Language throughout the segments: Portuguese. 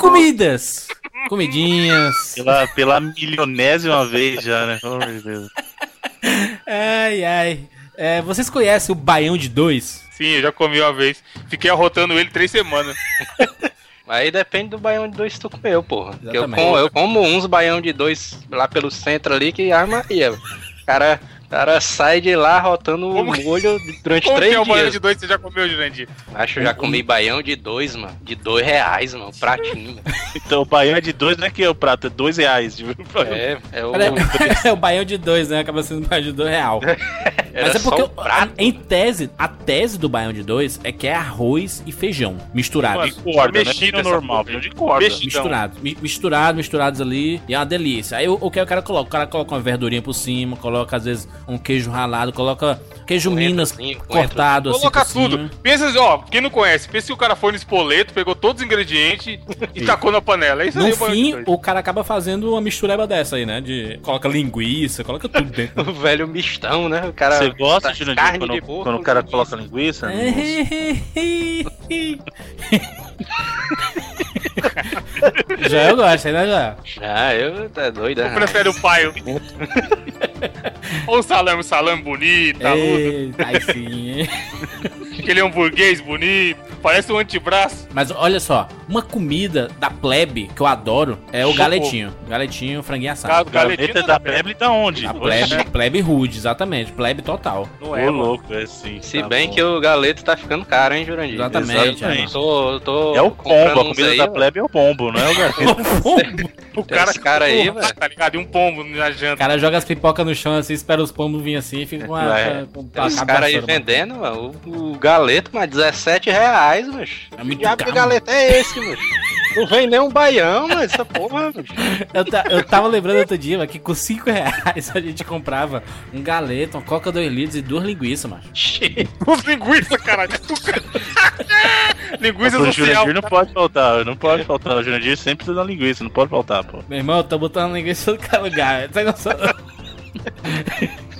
Comidas! Comidinhas. Pela, pela milionésima vez já, né? Oh, meu Deus. Ai, ai. É, vocês conhecem o Baião de Dois? Sim, eu já comi uma vez. Fiquei arrotando ele três semanas. Aí depende do baião de dois que tu comeu, porra. Eu, como, eu como uns baião de dois lá pelo centro ali que armaria. O cara, o cara sai de lá rotando Como o que- molho durante Como que três é o baião dias. de dois que você já comeu, Jurandir? Acho que eu já comi baião de dois, mano. De dois reais, mano. Pratinho. mano. Então o baião é de dois, não é que é o prato, é dois reais. tipo, É, é o. É o Baião de Dois, né? Acaba sendo o Baião de Dois real. Mas é porque, o prato. em tese, a tese do Baião de Dois é que é arroz e feijão misturado. Mano, De corda, né? Mexido Pino essa normal, pino de corda. Mexido. Misturado, mi- misturado, misturados ali, e é uma delícia. Aí o, o que o cara coloca? O cara coloca uma verdurinha por cima, coloca às vezes um queijo ralado, coloca queijo Coentro, Minas sim, cortado assim. Coloca tudo. Pensa assim, ó, quem não conhece, pensa que o cara foi no espoleto, pegou todos os ingredientes e tacou na panela. É isso aí, No o baião de fim, o cara acaba fazendo uma mistureba dessa aí, né? De coloca linguiça, coloca tudo dentro. O velho mistão, né? O cara. Você gosta, tá- Jurandir, carne quando, de porco, quando o cara linguiça. coloca linguiça? já eu gosto, né? Já. Já, eu tá doido, né? Prefere o paio. Ou um salame, salame bonito, taludo. Eita, aí sim, hein? Aquele hamburguês bonito. Parece um antebraço. Mas olha só, uma comida da plebe que eu adoro é o galetinho. Galetinho, franguinho assado. Gaveta Galetinho da da plebe tá onde? A plebe, plebe rude, exatamente. Plebe total. Não Ô, é, mano. louco, é sim. Se tá bem bom. que o galeto tá ficando caro, hein, Jurandir? Exatamente, Exatamente. Eu tô, eu tô É o pombo, a comida aí, da plebe é o pombo, não é o gaveta. O cara, cara aí, Porra, velho. Tá ligado? E um pombo na O janta. cara joga as pipocas no chão assim, espera os pombos virem assim e fica com a. É. Tem os caras aí mano. vendendo, mano, o, o galeto, mas 17 reais, mano. É muito que diabo de galeto é esse, mano? Não vem nem um baião, mano, essa porra, mano. Eu, ta- eu tava lembrando outro dia, mano, que com 5 reais a gente comprava um galeto, uma coca 2 litros e duas linguiças, mano. Os linguiça, caralho. linguiça O social. Jurandir não pode faltar, não pode faltar. O Jurandir sempre precisa da linguiça, não pode faltar, pô. Meu irmão, eu tô botando linguiça em todo lugar. Você noção?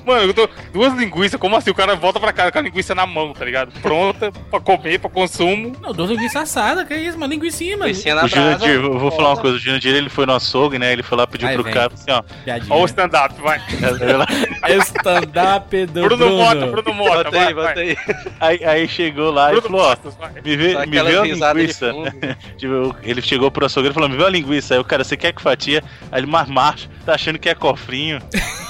Mano, eu tô. Duas linguiças, como assim? O cara volta pra casa com a linguiça na mão, tá ligado? Pronta pra comer, pra consumo. Não, duas linguiças assadas, que isso, mano? Linguicinha, mano. Linguicinha na O brasa. Jurandir, eu vou falar uma coisa, o Jurandir ele foi no açougue, né? Ele foi lá pedir pro vem. cara, assim, ó. Piadinha. Ó o stand-up, vai. Stand-up do Bruno, Bruno. Mota, Bruno Mota, Bota vai, aí, bota vai. aí. Aí, aí chegou lá e Bruno falou, ó, vai. me vê, Só me vê a linguiça. Tipo, ele chegou pro açougue e falou, me vê a linguiça. Aí o cara, você quer que fatia? Aí ele, mas macho, tá achando que é cofrinho.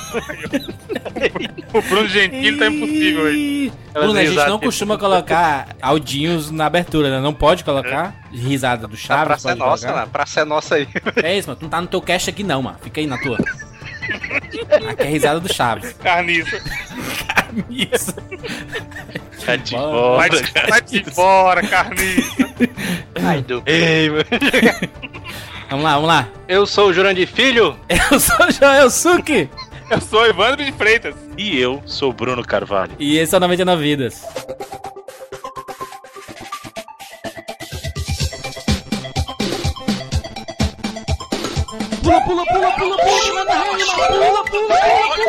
O Bruno Gentili tá impossível aí. Bruno, a gente não de costuma colocar audinhos na abertura, né? Não pode colocar risada do A Chaves. praça é pode nossa, colocar. A praça é nossa aí. É isso, mano. Tu não tá no teu cast aqui não, mano. Fica aí na tua. Aqui é risada do Chaves. Carniça. Isso. Vai de Vai Vai, fora, te embora, carniça. Ai, do... Ei, mano. Vamos lá, vamos lá. Eu sou o Jurandir Filho. Eu sou o Joel Suki. Eu sou Evandro de Freitas. E eu sou Bruno Carvalho. E esse é o 99 Vidas. Pula, pula, pula, pula, pula, manda rede, pula, pula, pula, pula.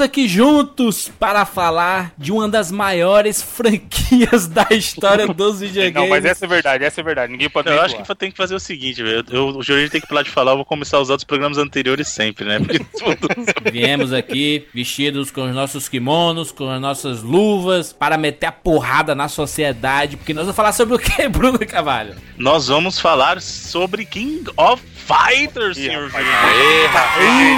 Estamos aqui juntos para falar de uma das maiores franquias da história dos videogames. Não, mas essa é verdade, essa é verdade. Ninguém pode Eu acho que tem que fazer o seguinte, velho. Eu- O Jurandir tem que pular de falar, eu vou começar a usar dos programas anteriores sempre, né? Porque tudo. Viemos aqui vestidos com os nossos kimonos, com as nossas luvas, para meter a porrada na sociedade. Porque nós vamos falar sobre o que, Bruno Cavalho? Nós vamos falar sobre King of Fighters, senhor rapaz. Jurandir.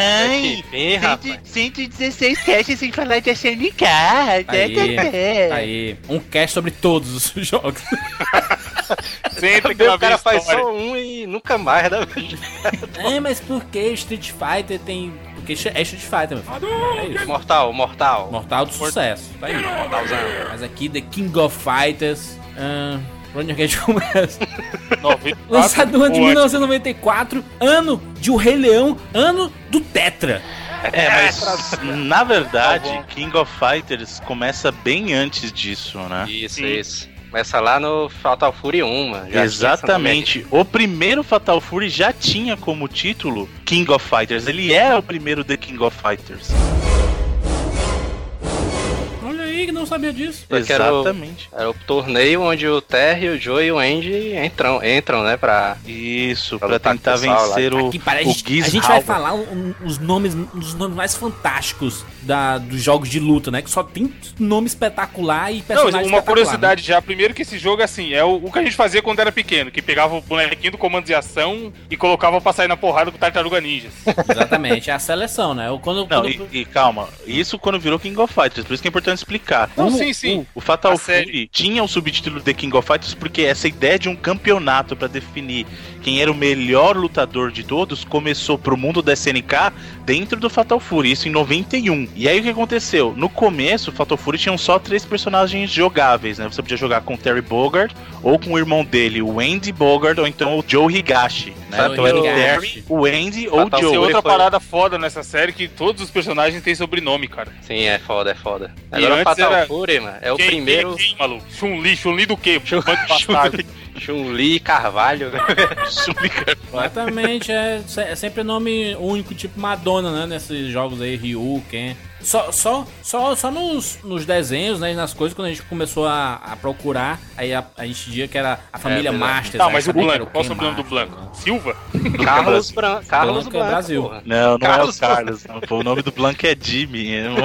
Ai, bem, rapaz. 116 caixas sem falar de SNK. Aí, aí, um cast sobre todos os jogos. Sempre que O cara vem faz história. só um e nunca mais, né? é, mas por que Street Fighter tem. Porque é Street Fighter, meu filho. É isso. Mortal, mortal. Mortal do sucesso. Tá aí. Mortalzão. Mas aqui, The King of Fighters. ahn, por onde é que a gente começa? 94, Lançado no ano de ou antes. 1994, ano de O Rei Leão, ano do Tetra. É, mas na verdade, King of Fighters começa bem antes disso, né? Isso, Sim. isso. Começa lá no Fatal Fury 1, mano. Já tinha essa Exatamente. O primeiro Fatal Fury já tinha como título King of Fighters. Ele era o primeiro The King of Fighters. Sabia disso. Porque era o- Exatamente. Era o torneio onde o Terry, o Joe e o Andy entram, entram né, pra... Isso, Pra pra tentar pessoal lá. vencer o, Aqui o a gente, a gente vai falar um- os nomes, os nomes mais fantásticos da, dos jogos de luta, né? Que só tem nome espetacular e Não, personagem uma espetacular, curiosidade já. Primeiro que esse jogo, assim, é o, o que a gente fazia quando era pequeno, que pegava o bonequinho do comando de ação e colocava pra sair na porrada com o Tartaruga Ninjas. né? Exatamente, é a seleção, né? O- Quando, Não, quando- e, e calma, isso quando virou King of Fighters, por isso que é importante explicar. Não, o, sim, sim. O, o Fatal. Fury tinha o subtítulo The King of Fighters porque essa ideia de um campeonato pra definir quem era o melhor lutador de todos começou pro mundo da SNK dentro do Fatal Fury, isso em 91. E aí o que aconteceu? No começo, o Fatal Fury tinham só três personagens jogáveis, né? Você podia jogar com o Terry Bogard, ou com o irmão dele, o Andy Bogard, ou então o Joe Higashi, né? Então era o. Terry, o Andy ou o Joe. Tem outra foi- parada foda nessa série que todos os personagens têm sobrenome, cara. Sim, é foda, é foda. E Agora o Fatal era- Fury, mano, é o primeiro... Quem, quem, maluco? Chun-Li, Chun-Li do quê? Chun- Banco bastardo. Chun-Li Carvalho, né? Exatamente, é, é sempre nome único, tipo Madonna, né? Nesses jogos aí, Ryu, Ken. Só, só, só, só nos, nos desenhos, né? e Nas coisas, quando a gente começou a, a procurar, aí a, a gente via que era a família verdade. Masters. Tá, aí mas o Blanco, qual o sobrenome do Blanco? né? Silva? Carlos Branco. Carlos Branco é Branco, Brasil. porra. Não, não Carlos é o Carlos. Não. Pô, o nome do Blanco é Jimmy. é um-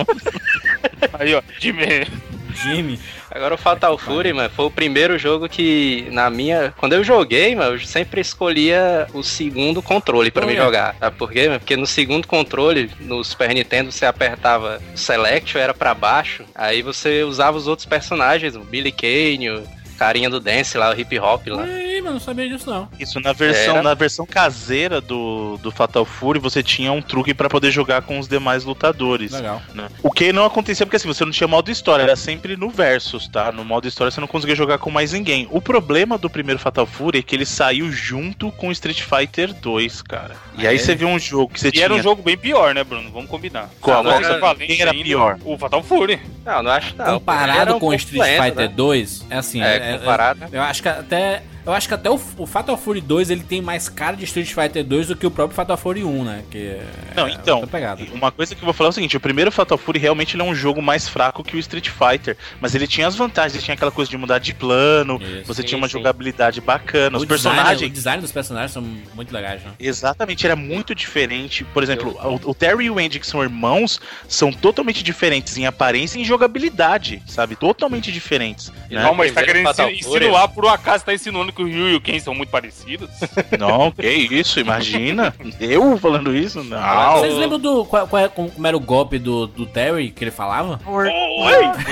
Aí, ó, Jimmy. Jimmy. Agora o Fatal Fury, mano, foi o primeiro jogo que, na minha. Quando eu joguei, mano, eu sempre escolhia o segundo controle pra mim Olha. jogar. Sabe por quê? mano? Porque no segundo controle, no Super Nintendo, você apertava o Select, era pra baixo. Aí você usava os outros personagens, o Billy Kane, o carinha do Dance lá, o hip hop lá. Aí, mano, não sabia disso não. Isso, na versão, Era. na versão caseira do, do Fatal Fury, você tinha um truque pra poder jogar com os demais lutadores. Legal. né? O que não acontecia porque assim, você não tinha modo história, era sempre no versus, tá? No modo história você não conseguia jogar com mais ninguém. O problema do primeiro Fatal Fury é que ele saiu junto com Street Fighter 2, cara. E aí É. você viu um jogo que você E tinha era um jogo bem pior, né, Bruno? Vamos combinar. Qual? Qual era quem era pior? O Fatal Fury. Não, não acho não. Comparado um com Street Fighter né? 2, é assim, É, é- é- eu acho que até eu acho que até o, o Fatal Fury 2 ele tem mais cara de Street Fighter 2 do que o próprio Fatal Fury 1, né? Que é Não, então, outra pegada. uma coisa que eu vou falar é o seguinte, o primeiro Fatal Fury realmente ele é um jogo mais fraco que o Street Fighter, mas ele tinha as vantagens, ele tinha aquela coisa de mudar de plano, Isso. você Sim, tinha uma sim. jogabilidade bacana, os O design, personagens... o design dos personagens são muito legais, né? Exatamente, era muito diferente. Por exemplo, o, o Terry e o Andy, que são irmãos, são totalmente diferentes em aparência e em jogabilidade, sabe? Totalmente diferentes. Né? Não, mas tá querendo Fatal insi- Fury. insinuar, por um acaso tá insinuando que o Ryu e o Ken são muito parecidos? Não, que isso, imagina. Eu falando isso? Não. Vocês lembram do qual, qual é- como, era o golpe do, do Terry que ele falava? Oi!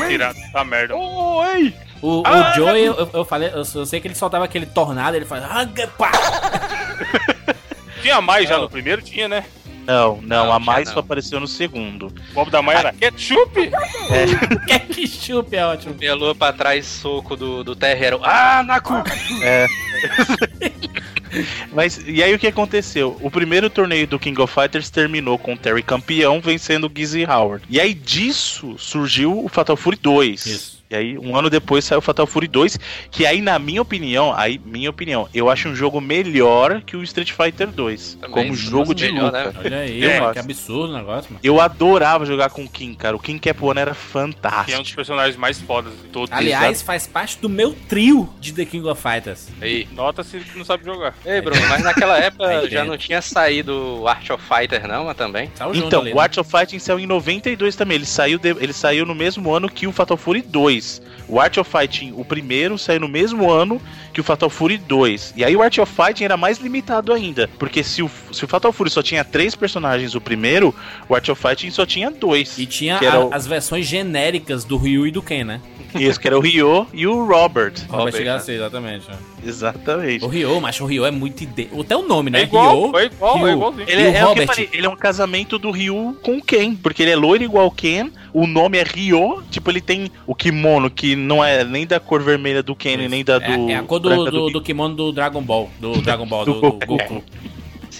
Tirado, tá merda. Oi! O, o Ah! Joey, eu, eu falei, eu, eu sei que ele soltava aquele tornado, ele fazia. "Raga, pá!" Tinha mais já no primeiro? Tinha, né? Não, não, Não, a mais não. só apareceu no segundo. O Bob da Maia era ketchup? Que que chup é ótimo. Lua pra trás, soco do, do Terry era o... Ah, Naku! Mas, e aí o que aconteceu? O primeiro torneio do King of Fighters terminou com o Terry campeão, vencendo o Gizzy Howard. E aí disso surgiu o Fatal Fury 2. Isso. E aí, um ano depois saiu Fatal Fury 2, que aí, na minha opinião, aí, minha opinião, eu acho um jogo melhor que o Street Fighter 2. Também, como jogo de melhor, luta. né? Olha aí, mano, acho. que absurdo o negócio, mano. Eu adorava jogar com o King, cara. O King Cap One era Que é um dos fantástico. personagens mais fodas de todos. Aliás, faz parte do meu trio de The King of Fighters. Ei, Nota-se que não sabe jogar. ei, Bruno, mas naquela Aí época já não tinha saído o Art of Fighter, não, mas também. Saiu junto Então, ali, o né? Art of Fighting saiu em 92 também. Ele saiu, de- ele saiu no mesmo ano que o Fatal Fury 2. O Art of Fighting, o primeiro, saiu no mesmo ano que o Fatal Fury 2. E aí o Art of Fighting era mais limitado ainda. Porque se o, se o Fatal Fury só tinha três personagens, o primeiro, o Art of Fighting só tinha dois. E tinha a- o- as versões genéricas do Ryu e do Ken, né? Isso, que era o Ryo e o Robert. Robert né? Garcia, exatamente. ó. Exatamente. O Ryu, mas o Ryu é muito ide... Até o nome, né? É igual, Ryu, é igual, Ryu. é igualzinho. Ele é, o é o que eu Robert? falei, ele é um casamento do Ryu com o Ken, porque ele é loiro igual o Ken, o nome é Ryo, tipo, ele tem o kimono que não é nem da cor vermelha do Ken, nem da do. É, é a cor do, do, Ryu. do kimono do Dragon Ball. Do Dragon Ball, Do do, do Goku.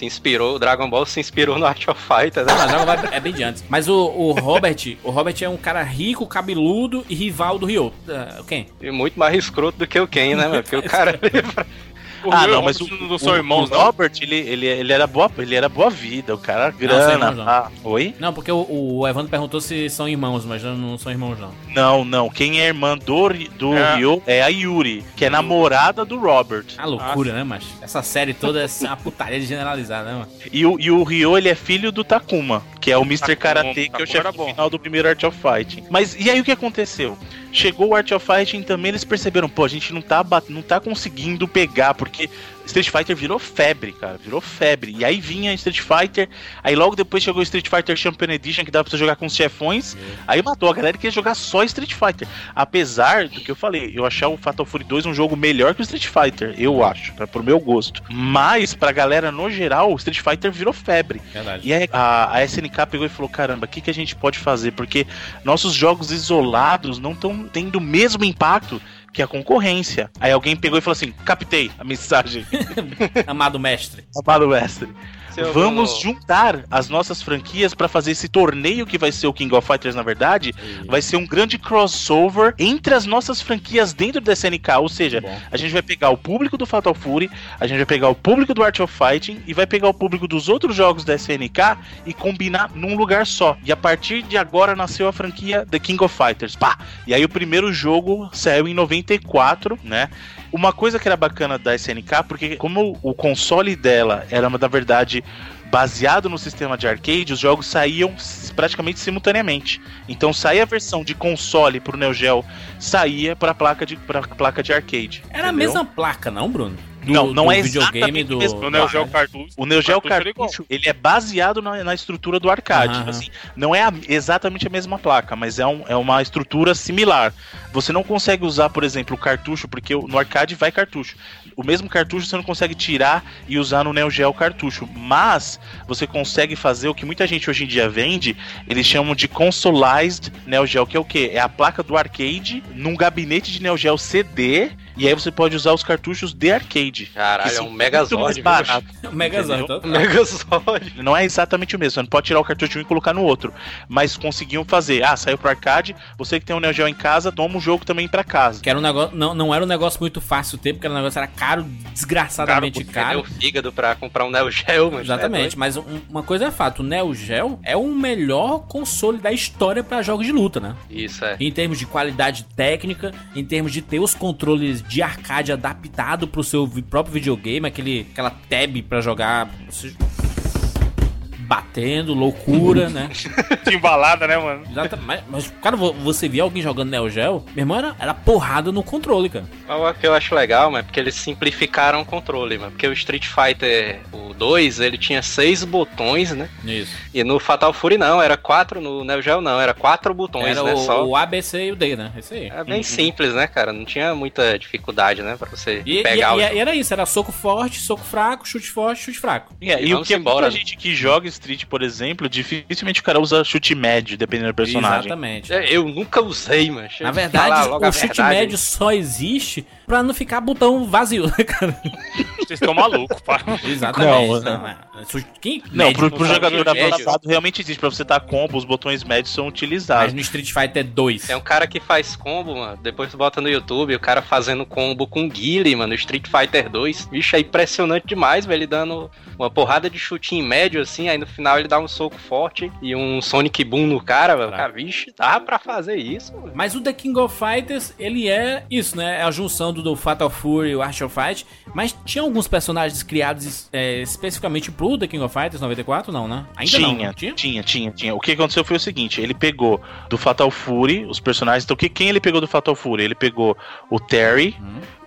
Se inspirou, o Dragon Ball se inspirou no Art of Fighter, né? Não, Dragon Ball é bem de antes. Mas o, o Robert, o Robert é um cara rico, cabeludo e rival do Ryu. Uh, quem? E muito mais escroto do que o Ken, né, mano? Porque o cara. O Ah, não, mas o, Robert não o- são irmãos, o não? Robert, ele, ele, ele, era boa, ele era boa vida, o cara grana. irmãos, não. ah, oi? Não, porque o, o Evandro perguntou se são irmãos, mas não, não são irmãos, não. Não, não. Quem é irmã do, do É. Ryo é a Yuri, que é namorada do Robert. A loucura, né, mas Essa série toda é uma putaria de generalizar, né, mano? E o, e o Ryo, ele é filho do Takuma, que é o Mr. Takuma, Karate, que é o Takuma chefe final do primeiro Art of Fighting. Mas e aí o que aconteceu? Chegou o Art of Fighting também, eles perceberam, pô, a gente não tá, não tá conseguindo pegar, porque Street Fighter virou febre, cara, virou febre. E aí vinha Street Fighter, aí logo depois chegou o Street Fighter Champion Edition, que dá pra você jogar com os chefões, aí matou a galera que queria jogar só Street Fighter. Apesar do que eu falei, eu achar o Fatal Fury 2 um jogo melhor que o Street Fighter, eu acho, tá? pro meu gosto. Mas, pra galera no geral, o Street Fighter virou febre. Verdade. E aí a, a SNK pegou e falou: caramba, o que, que a gente pode fazer? Porque nossos jogos isolados não estão tendo o mesmo impacto que a concorrência. Aí alguém pegou e falou assim: captei a mensagem. Amado mestre. Amado mestre. Seu Vamos juntar as nossas franquias pra fazer esse torneio que vai ser o King of Fighters, na verdade. Vai ser um grande crossover entre as nossas franquias dentro da SNK. Ou seja, Bom. a gente vai pegar o público do Fatal Fury, a gente vai pegar o público do Art of Fighting e vai pegar o público dos outros jogos da SNK e combinar num lugar só. E a partir de agora nasceu a franquia The King of Fighters. Pá! E aí o primeiro jogo saiu em 94, né? Uma coisa que era bacana da SNK, porque como o console dela era, na verdade, baseado no sistema de arcade, os jogos saíam praticamente simultaneamente. Então saía a versão de console pro Neo Geo, saía para placa de pra placa de arcade. Era a entendeu? mesma placa, não, Bruno? Do, Não, não do é videogame exatamente do. o mesmo. No Neo do- Geo Cartucho. O Neo Geo Cartucho ele é baseado na, na estrutura do arcade. Aham. assim, não é a- exatamente a mesma placa, mas é, um- é uma estrutura similar. Você não consegue usar, por exemplo, o cartucho, porque o- no arcade vai cartucho. O mesmo cartucho você não consegue tirar e usar no Neo Geo cartucho, mas você consegue fazer o que muita gente hoje em dia vende, eles chamam de consolized Neo Geo, que é o quê? É a placa do arcade num gabinete de Neo Geo CD, e aí você pode usar os cartuchos de arcade. Caralho, Que é são um Megazord. mais viu? barato. Megazord. Então- Megazord. Não é exatamente o mesmo, você não pode tirar o cartucho de um e colocar no outro. Mas conseguiam fazer. Ah, saiu pro arcade, você que tem um Neo Geo em casa, toma o jogo também pra casa. Que era um negócio. Não, não era um negócio muito fácil ter, porque era um negócio era caro, desgraçadamente Perdeu caro. o fígado pra comprar um Neo Geo, mano. Exatamente, mas um- uma coisa é fato, o Neo Geo é o melhor console da história pra jogos de luta, né? É. Isso é. Em termos de qualidade técnica, em termos de ter os controles de arcade adaptado pro seu próprio videogame, aquele, aquela tab pra jogar batendo, loucura, né? Timbalada, né, mano? Exata- mas, mas, cara, vo- você via alguém jogando Neo Geo, meu irmão, era, era porrada no controle, cara. O que eu acho legal, mano, é porque eles simplificaram o controle, mano. Porque o Street Fighter o 2, ele tinha seis botões, né? Isso. E no Fatal Fury não, era quatro, no Neo Geo não, era quatro botões, Era né? o, Só. o A, B, C e o D, né? Isso aí. É bem simples, né, cara? Não tinha muita dificuldade, né? Pra você E, pegar o e- jogo. e era isso, era soco forte, soco fraco, chute forte, chute fraco. É, e E o que embora, muita né? gente que joga Street, por exemplo, dificilmente o cara usa chute médio, dependendo do personagem. Exatamente. É, Eu nunca usei, mano. Na verdade, o chute verdade. médio só existe pra não ficar botão vazio, né, cara? Vocês estão malucos, para. Exatamente. Não, Não, é. Su- Quem Não, mede pro, pro jogador avançado realmente existe. Pra você dar combo, os botões médios são Mas utilizados. no Street Fighter 2. Tem um cara que faz combo, mano. Depois tu bota no YouTube, o cara fazendo combo com Guile, mano, no Street Fighter 2. Bicho, é impressionante demais, velho. Ele dando uma porrada de chutinho médio, assim. Aí no final ele dá um soco forte e um Sonic Boom no cara, velho. Cara, vixe, dá pra fazer isso, mano. Mas o The King of Fighters, ele é isso, né? É a junção do, do Fatal Fury e o Art of Fight. Mas tinha alguns personagens criados é, especificamente pro The King of Fighters 94, não, né? Ainda não. tinha, não tinha? tinha, tinha, tinha. O que aconteceu foi o seguinte: ele pegou do Fatal Fury os personagens. Então, que, quem ele pegou do Fatal Fury? Ele pegou o Terry,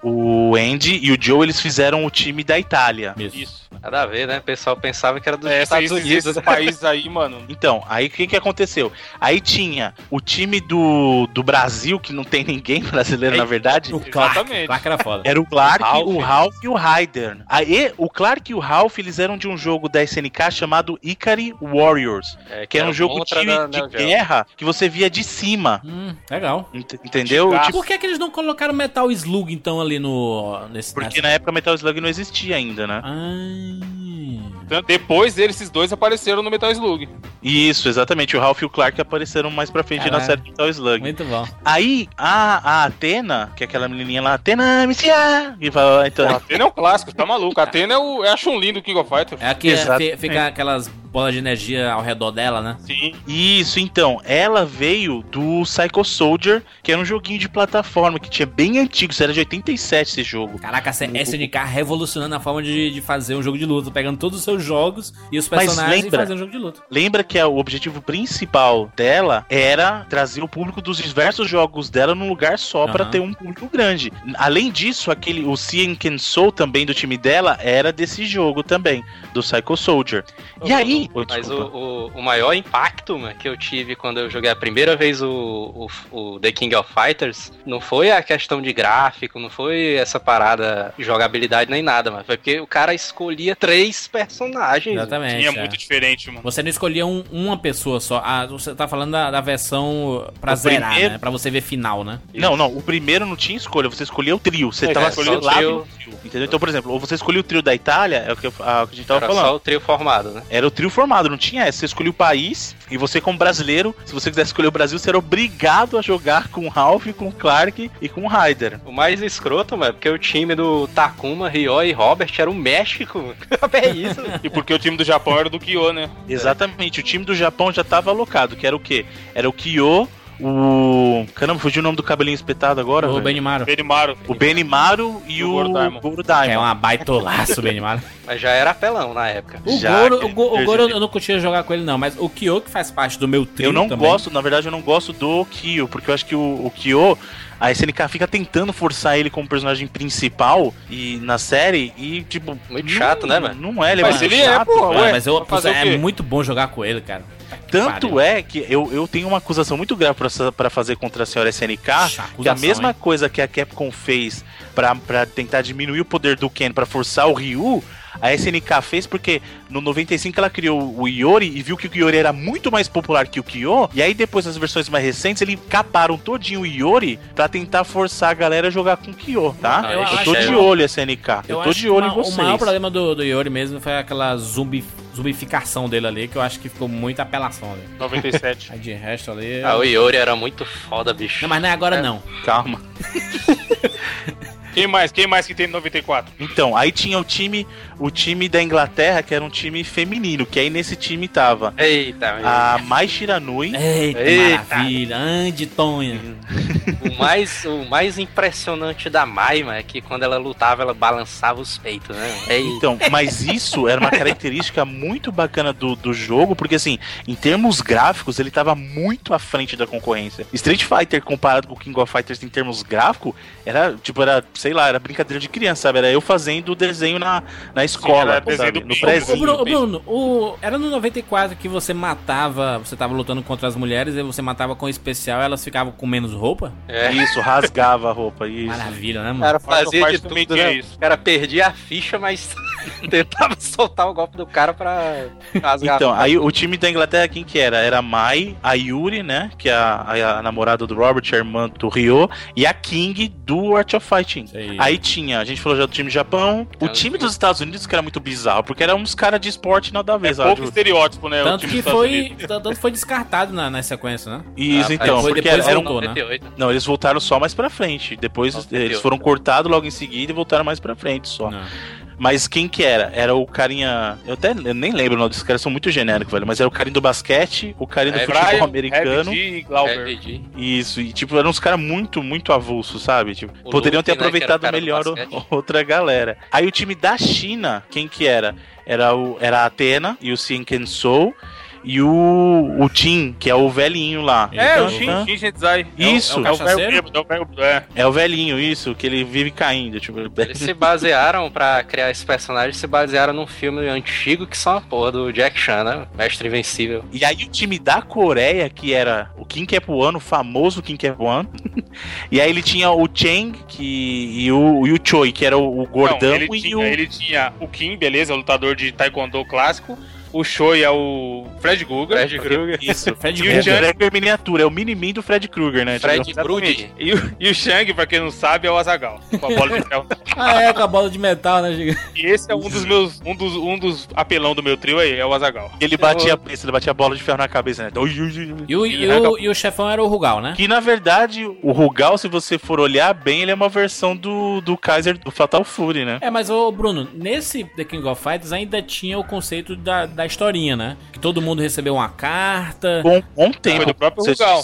o Andy e o Joe. Eles fizeram o time da Itália. Isso. Isso. Nada a ver, né? O pessoal pensava que era dos É, Estados esses, Unidos. esses países aí, mano. Então, aí o que, que aconteceu? Aí tinha o time do, do Brasil, que não tem ninguém brasileiro, na verdade. O Clark. Exatamente. Clark era foda. Era o Clark, O Ralph. o Ralph e o Ryder. Aí, o Clark e o Ralph, eles eram de um jogo da SNK chamado Ikari Warriors. É, Que era um jogo de, da de guerra que você via de cima. Hum, legal. Ent- Entendeu? Tipo, Por que, que eles não colocaram Metal Slug, então, ali no. Nesse, porque nessa- na época Metal Slug não existia ainda, né? Ah. Depois deles, esses dois apareceram no Metal Slug. Isso, exatamente. O Ralph e o Clark apareceram mais pra frente na série Metal Slug. Muito bom. Aí, a, a Atena, que é aquela menininha lá, Atena, Misia! Que fala, então, A Atena é um clássico, tá maluco. A Atena é, o, é a Chun-Li do King of Fighters. É aqui Exatamente. fica aquelas bolas de energia ao redor dela, né? Sim. Isso, então, ela veio do Psycho Soldier, que era um joguinho de plataforma que tinha bem antigo, isso era de 87 esse jogo. Caraca, essa SNK revolucionando a forma de, de fazer um jogo de luta, pegando todos os seus jogos e os Mas personagens lembra- e fazendo um jogo de luta. Lembra que o objetivo principal dela era trazer o público dos diversos jogos dela num lugar só pra Aham. ter um público grande. Além disso, aquele o Cien Soul também do time dela era desse jogo também, do Psycho Soldier. E aí, Oi, Mas o, o, o maior impacto mano, que eu tive quando eu joguei a primeira vez o, o, o The King of Fighters não foi a questão de gráfico, não foi essa parada de jogabilidade nem nada, mas foi porque o cara escolhia três personagens. Exatamente. Sim, é é. muito diferente, mano. Você não escolhia um- uma pessoa só. Ah, você tá falando da, da versão pra O zerar, primeiro- né? Pra você ver final, né? Não, não, o primeiro não tinha escolha, você escolhia o trio, você É, tava escolhia o trio. no trio, entendeu? Então, por exemplo, ou você escolhia o trio da Itália, é o que, eu- o que a gente tava Era falando. só o trio formado, né? Era o trio formado, não tinha essa. Você escolhia o país e você, como brasileiro, se você quisesse escolher o Brasil, você era obrigado a jogar com o Ralph, com o Clark e com o Ryder. O mais escroto, mano, é porque o time do Takuma, Ryo e Robert era o México. é isso. mano. E porque o time do Japão era do Kyo, né? Exatamente, o time do Japão já tava alocado, que era o quê? Era o Kyo, o. Caramba, fugiu o nome do cabelinho espetado agora? O velho? Benimaru. Benimaru. O Benimaru e O o Goro Daimon. É uma baitolaço o Benimaru. Mas já era apelão na época. O Já, Goro, que o, Go- o ele Goro eu não curtia jogar com ele, não, mas o Kyo, que faz parte do meu trio Eu não também. gosto, na verdade, eu não gosto do Kyo, porque eu acho que o, o Kyo, a SNK fica tentando forçar ele como personagem principal e na série e, tipo. Muito não- chato, né, mano? Não é, ele é Mas muito ele é, chato, pô, cara. Ah, Ué, mas eu, é muito bom jogar com ele, cara. Tanto pariu. é que eu, eu tenho uma acusação muito grave pra fazer contra a senhora SNK, Ixi, que a acusação, mesma hein? coisa que a Capcom fez pra, pra tentar diminuir o poder do Ken pra forçar o Ryu, a SNK fez porque no 95 ela criou o Iori e viu que o Iori era muito mais popular que o Kyo, e aí depois nas versões mais recentes eles caparam todinho o Iori pra tentar forçar a galera a jogar com o Kyo, tá? Eu Eu, acho tô de é- olho, SNK. Eu, tô acho de olho que em vocês. O maior problema do, do Yori mesmo foi aquela zumbi, zumbificação dele ali, que eu acho que ficou muita apelação ali. 97. Aí de resto ali. Ah, o Iori era muito foda, bicho. Não, mas não é agora não. Calma. Quem mais? Quem mais que tem 94? Então, aí tinha o time, o time da Inglaterra, que era um time feminino, que aí nesse time tava Eita, a Mai Shiranui, Eita, Eita. maravilha. Ande, Tonha. O mais, o mais impressionante da Maima é que quando ela lutava, ela balançava os peitos, né? Eita. Então, mas isso era uma característica muito bacana do, do jogo, porque assim, em termos gráficos, ele tava muito à frente da concorrência. Street Fighter comparado com o King of Fighters em termos gráficos, era tipo, era, sei lá, era brincadeira de criança, sabe? Era eu fazendo o desenho na, na escola, era desenho sabe? No prezinho. Bruno, Bruno, o- era no 94 que você matava, você tava lutando contra as mulheres e você matava com especial elas ficavam com menos roupa? É. Isso, rasgava a roupa, isso. Maravilha, né, mano? cara Faz fazia parte de tudo, né? isso. O cara perdia a ficha, mas Tentava soltar o golpe do cara pra rasgar. Então, aí o time da Inglaterra, quem que era? Era a Mai, a Yuri, né? Que é a, a- a namorada do Robert, a irmã do Ryo, e a King do Art of Fighting. Aí. Aí tinha, a gente falou já do time do Japão, o time dos Estados Unidos, que era muito bizarro, porque eram uns caras de esporte nada a ver, É sabe? pouco estereótipo, né? o Tanto time que dos Estados foi, Unidos. tanto foi descartado na, na sequência, né? Isso, Ah, então, depois- porque depois era um... voltou, né? 98. Não, eles voltaram só mais pra frente. Depois 98. eles foram cortados logo em seguida e voltaram mais pra frente só. Não. Mas quem que era? Era o carinha. Eu até eu nem lembro o nome desses caras, são muito genéricos, velho. Mas era o carinha do basquete, o carinha do É, futebol Brian, americano. Heavy G e Glauber. RPG. Isso, e tipo, eram uns caras muito, muito avulsos, sabe? Tipo, O poderiam ter Luffy, né, aproveitado do melhor outra galera. Aí o time da China, quem que era? Era, o, era a Atena e o Shinken Sou e o, o Jin, que é o velhinho lá. É, Então, o hã? Shin Shenzai. Isso. É o, é é o velho- é. É o velhinho, isso, que ele vive caindo. Tipo, Eles se basearam pra criar esse personagem, se basearam num filme antigo que são a porra do Jack Chan, né? Mestre Invencível. E aí o time da Coreia, que era o Kim Kep-One, o famoso Kim Kep-One. e aí ele tinha o Cheng que, e, o, e o Choi, que era o, o gordão Não, ele, e tinha, o... ele tinha o Kim, beleza, o lutador de taekwondo clássico. O Choi é o Fred Guga. Fred Krueger. Isso. Fred E o É o Chan- Krueger miniatura, é o mini-min do Fred Krueger, né? Fred Grude. E o, e o Shang, pra quem não sabe, é o Azagal. Com a bola de ferro. Ah, é, com a bola de metal, né, gigante? E esse é um dos meus. Um dos, um dos apelão do meu trio aí, é o Azagal. Ele batia, ele batia a bola de ferro na cabeça, né? E o, e, o, e o chefão era o Rugal, né? Que na verdade, o Rugal, se você for olhar bem, ele é uma versão do, do Kaiser do Fatal Fury, né? É, mas ô Bruno, nesse The King of Fighters ainda tinha o conceito da, da historinha, né? Que todo mundo recebeu uma carta. Bom, bom tempo. Foi do próprio Rugal.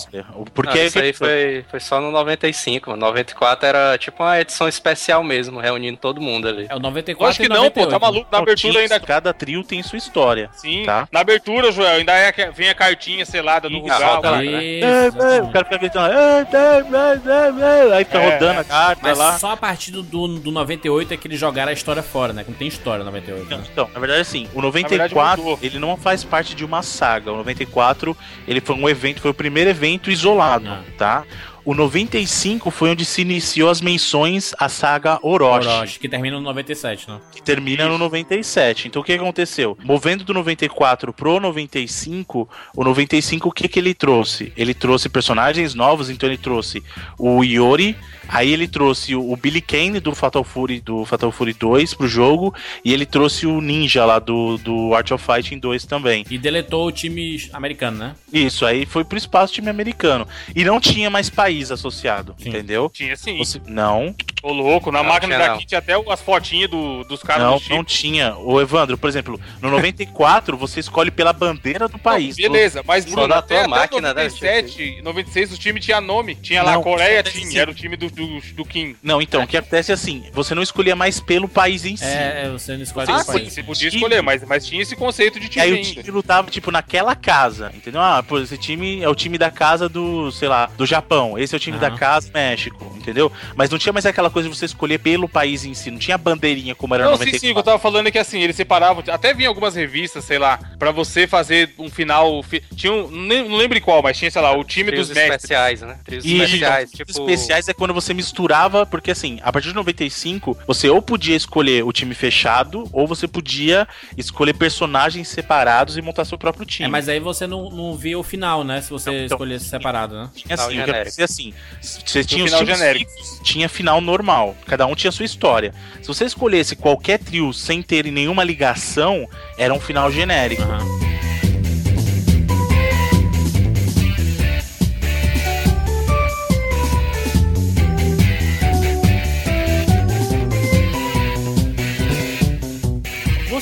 Porque Não, isso aí foi, foi só no 95, mano. 94 era tipo uma edição especial mesmo, reunindo todo mundo ali. É o 94 Lógico que e não, pô, 98. tá maluco. Na abertura ainda. Cada trio tem sua história. Sim, Tá. na abertura, Joel, ainda é, que- vem a cartinha selada do Rugal. tá lá. Isso, É, é, o cara fica gritando. é, é, é, é, Aí fica É, rodando a carta Mas lá. só a partir do, do, do 98 é que eles jogaram a história fora, né? Que não tem história no 98. Então, Né? então, na verdade, assim, o verdade, 94, mudou. ele não faz parte de uma saga. O 94, ele foi um evento, foi o primeiro evento isolado, Ah. tá? O 95 foi onde se iniciou as menções à saga Orochi. Orochi, que termina no 97, né? que termina no 97. Então o que aconteceu? Movendo do 94 pro 95, o 95 o que que ele trouxe? Ele trouxe personagens novos, então ele trouxe o Iori, aí ele trouxe o Billy Kane do Fatal Fury do Fatal Fury 2 pro jogo e ele trouxe o Ninja lá do, do Art of Fighting 2 também. E deletou o time americano, né? Isso, aí foi pro espaço time americano. E não tinha mais país associado, Sim. entendeu? Tinha sim. Você- não, Ô louco, na Não, máquina tinha daqui tinha até as fotinhas do, dos caras não, do não tinha. O Evandro, por exemplo, no 94 você escolhe pela bandeira do país. Não, beleza, mas Só Bruno, na até, tua até máquina, né, 97, 96 o time tinha nome. Tinha lá Não, Coreia, tinha era o time do, do, do Kim. Não, então, o que acontece é assim, você não escolhia mais pelo país em si. É, é, você não escolhe Ah, o sim, país. você podia escolher, mas, mas tinha esse conceito de E time aí o ainda. time lutava, tipo, naquela casa, entendeu? Ah, pô, esse time é o time da casa do, sei lá, do Japão. Esse é o time da casa do México, entendeu? Mas não tinha mais aquela coisa de você escolher pelo país em si. Não tinha bandeirinha como era Não, no sim, 94. sim, o que eu tava falando é que assim, eles separavam, até vinha algumas revistas, sei lá, pra você fazer um final, fi- tinha um, não lem- não lembro em qual, mas tinha, sei lá, o time Trios dos mestres. especiais, né? Trios E especiais, tipo... especiais é quando você misturava, porque assim, a partir de 95, você ou podia escolher o time fechado, ou você podia escolher personagens separados e montar seu próprio time. É, mas aí você não, não via o final, né? Se você Não, então- escolhesse separado, né? Assim, o que acontecia assim, você tinha os final genérico. tinha final normal, cada um tinha sua história. Se você escolhesse qualquer trio sem ter nenhuma ligação, era um final genérico. Aham.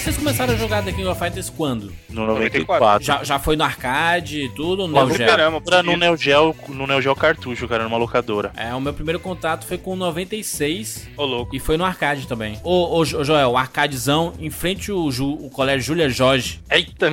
Vocês começaram a jogar The King of Fighters quando? No 94. 94. Já, já foi no arcade e tudo? No Neo Geo? Era no Neo Geo, no Neo Geo cartucho, cara, numa locadora. É, o meu primeiro contato foi com o 96 Ô, louco. e foi no arcade também. Ô, ô, Jo- Joel, o arcadezão em frente ao Ju- o colégio Júlia Jorge. Eita,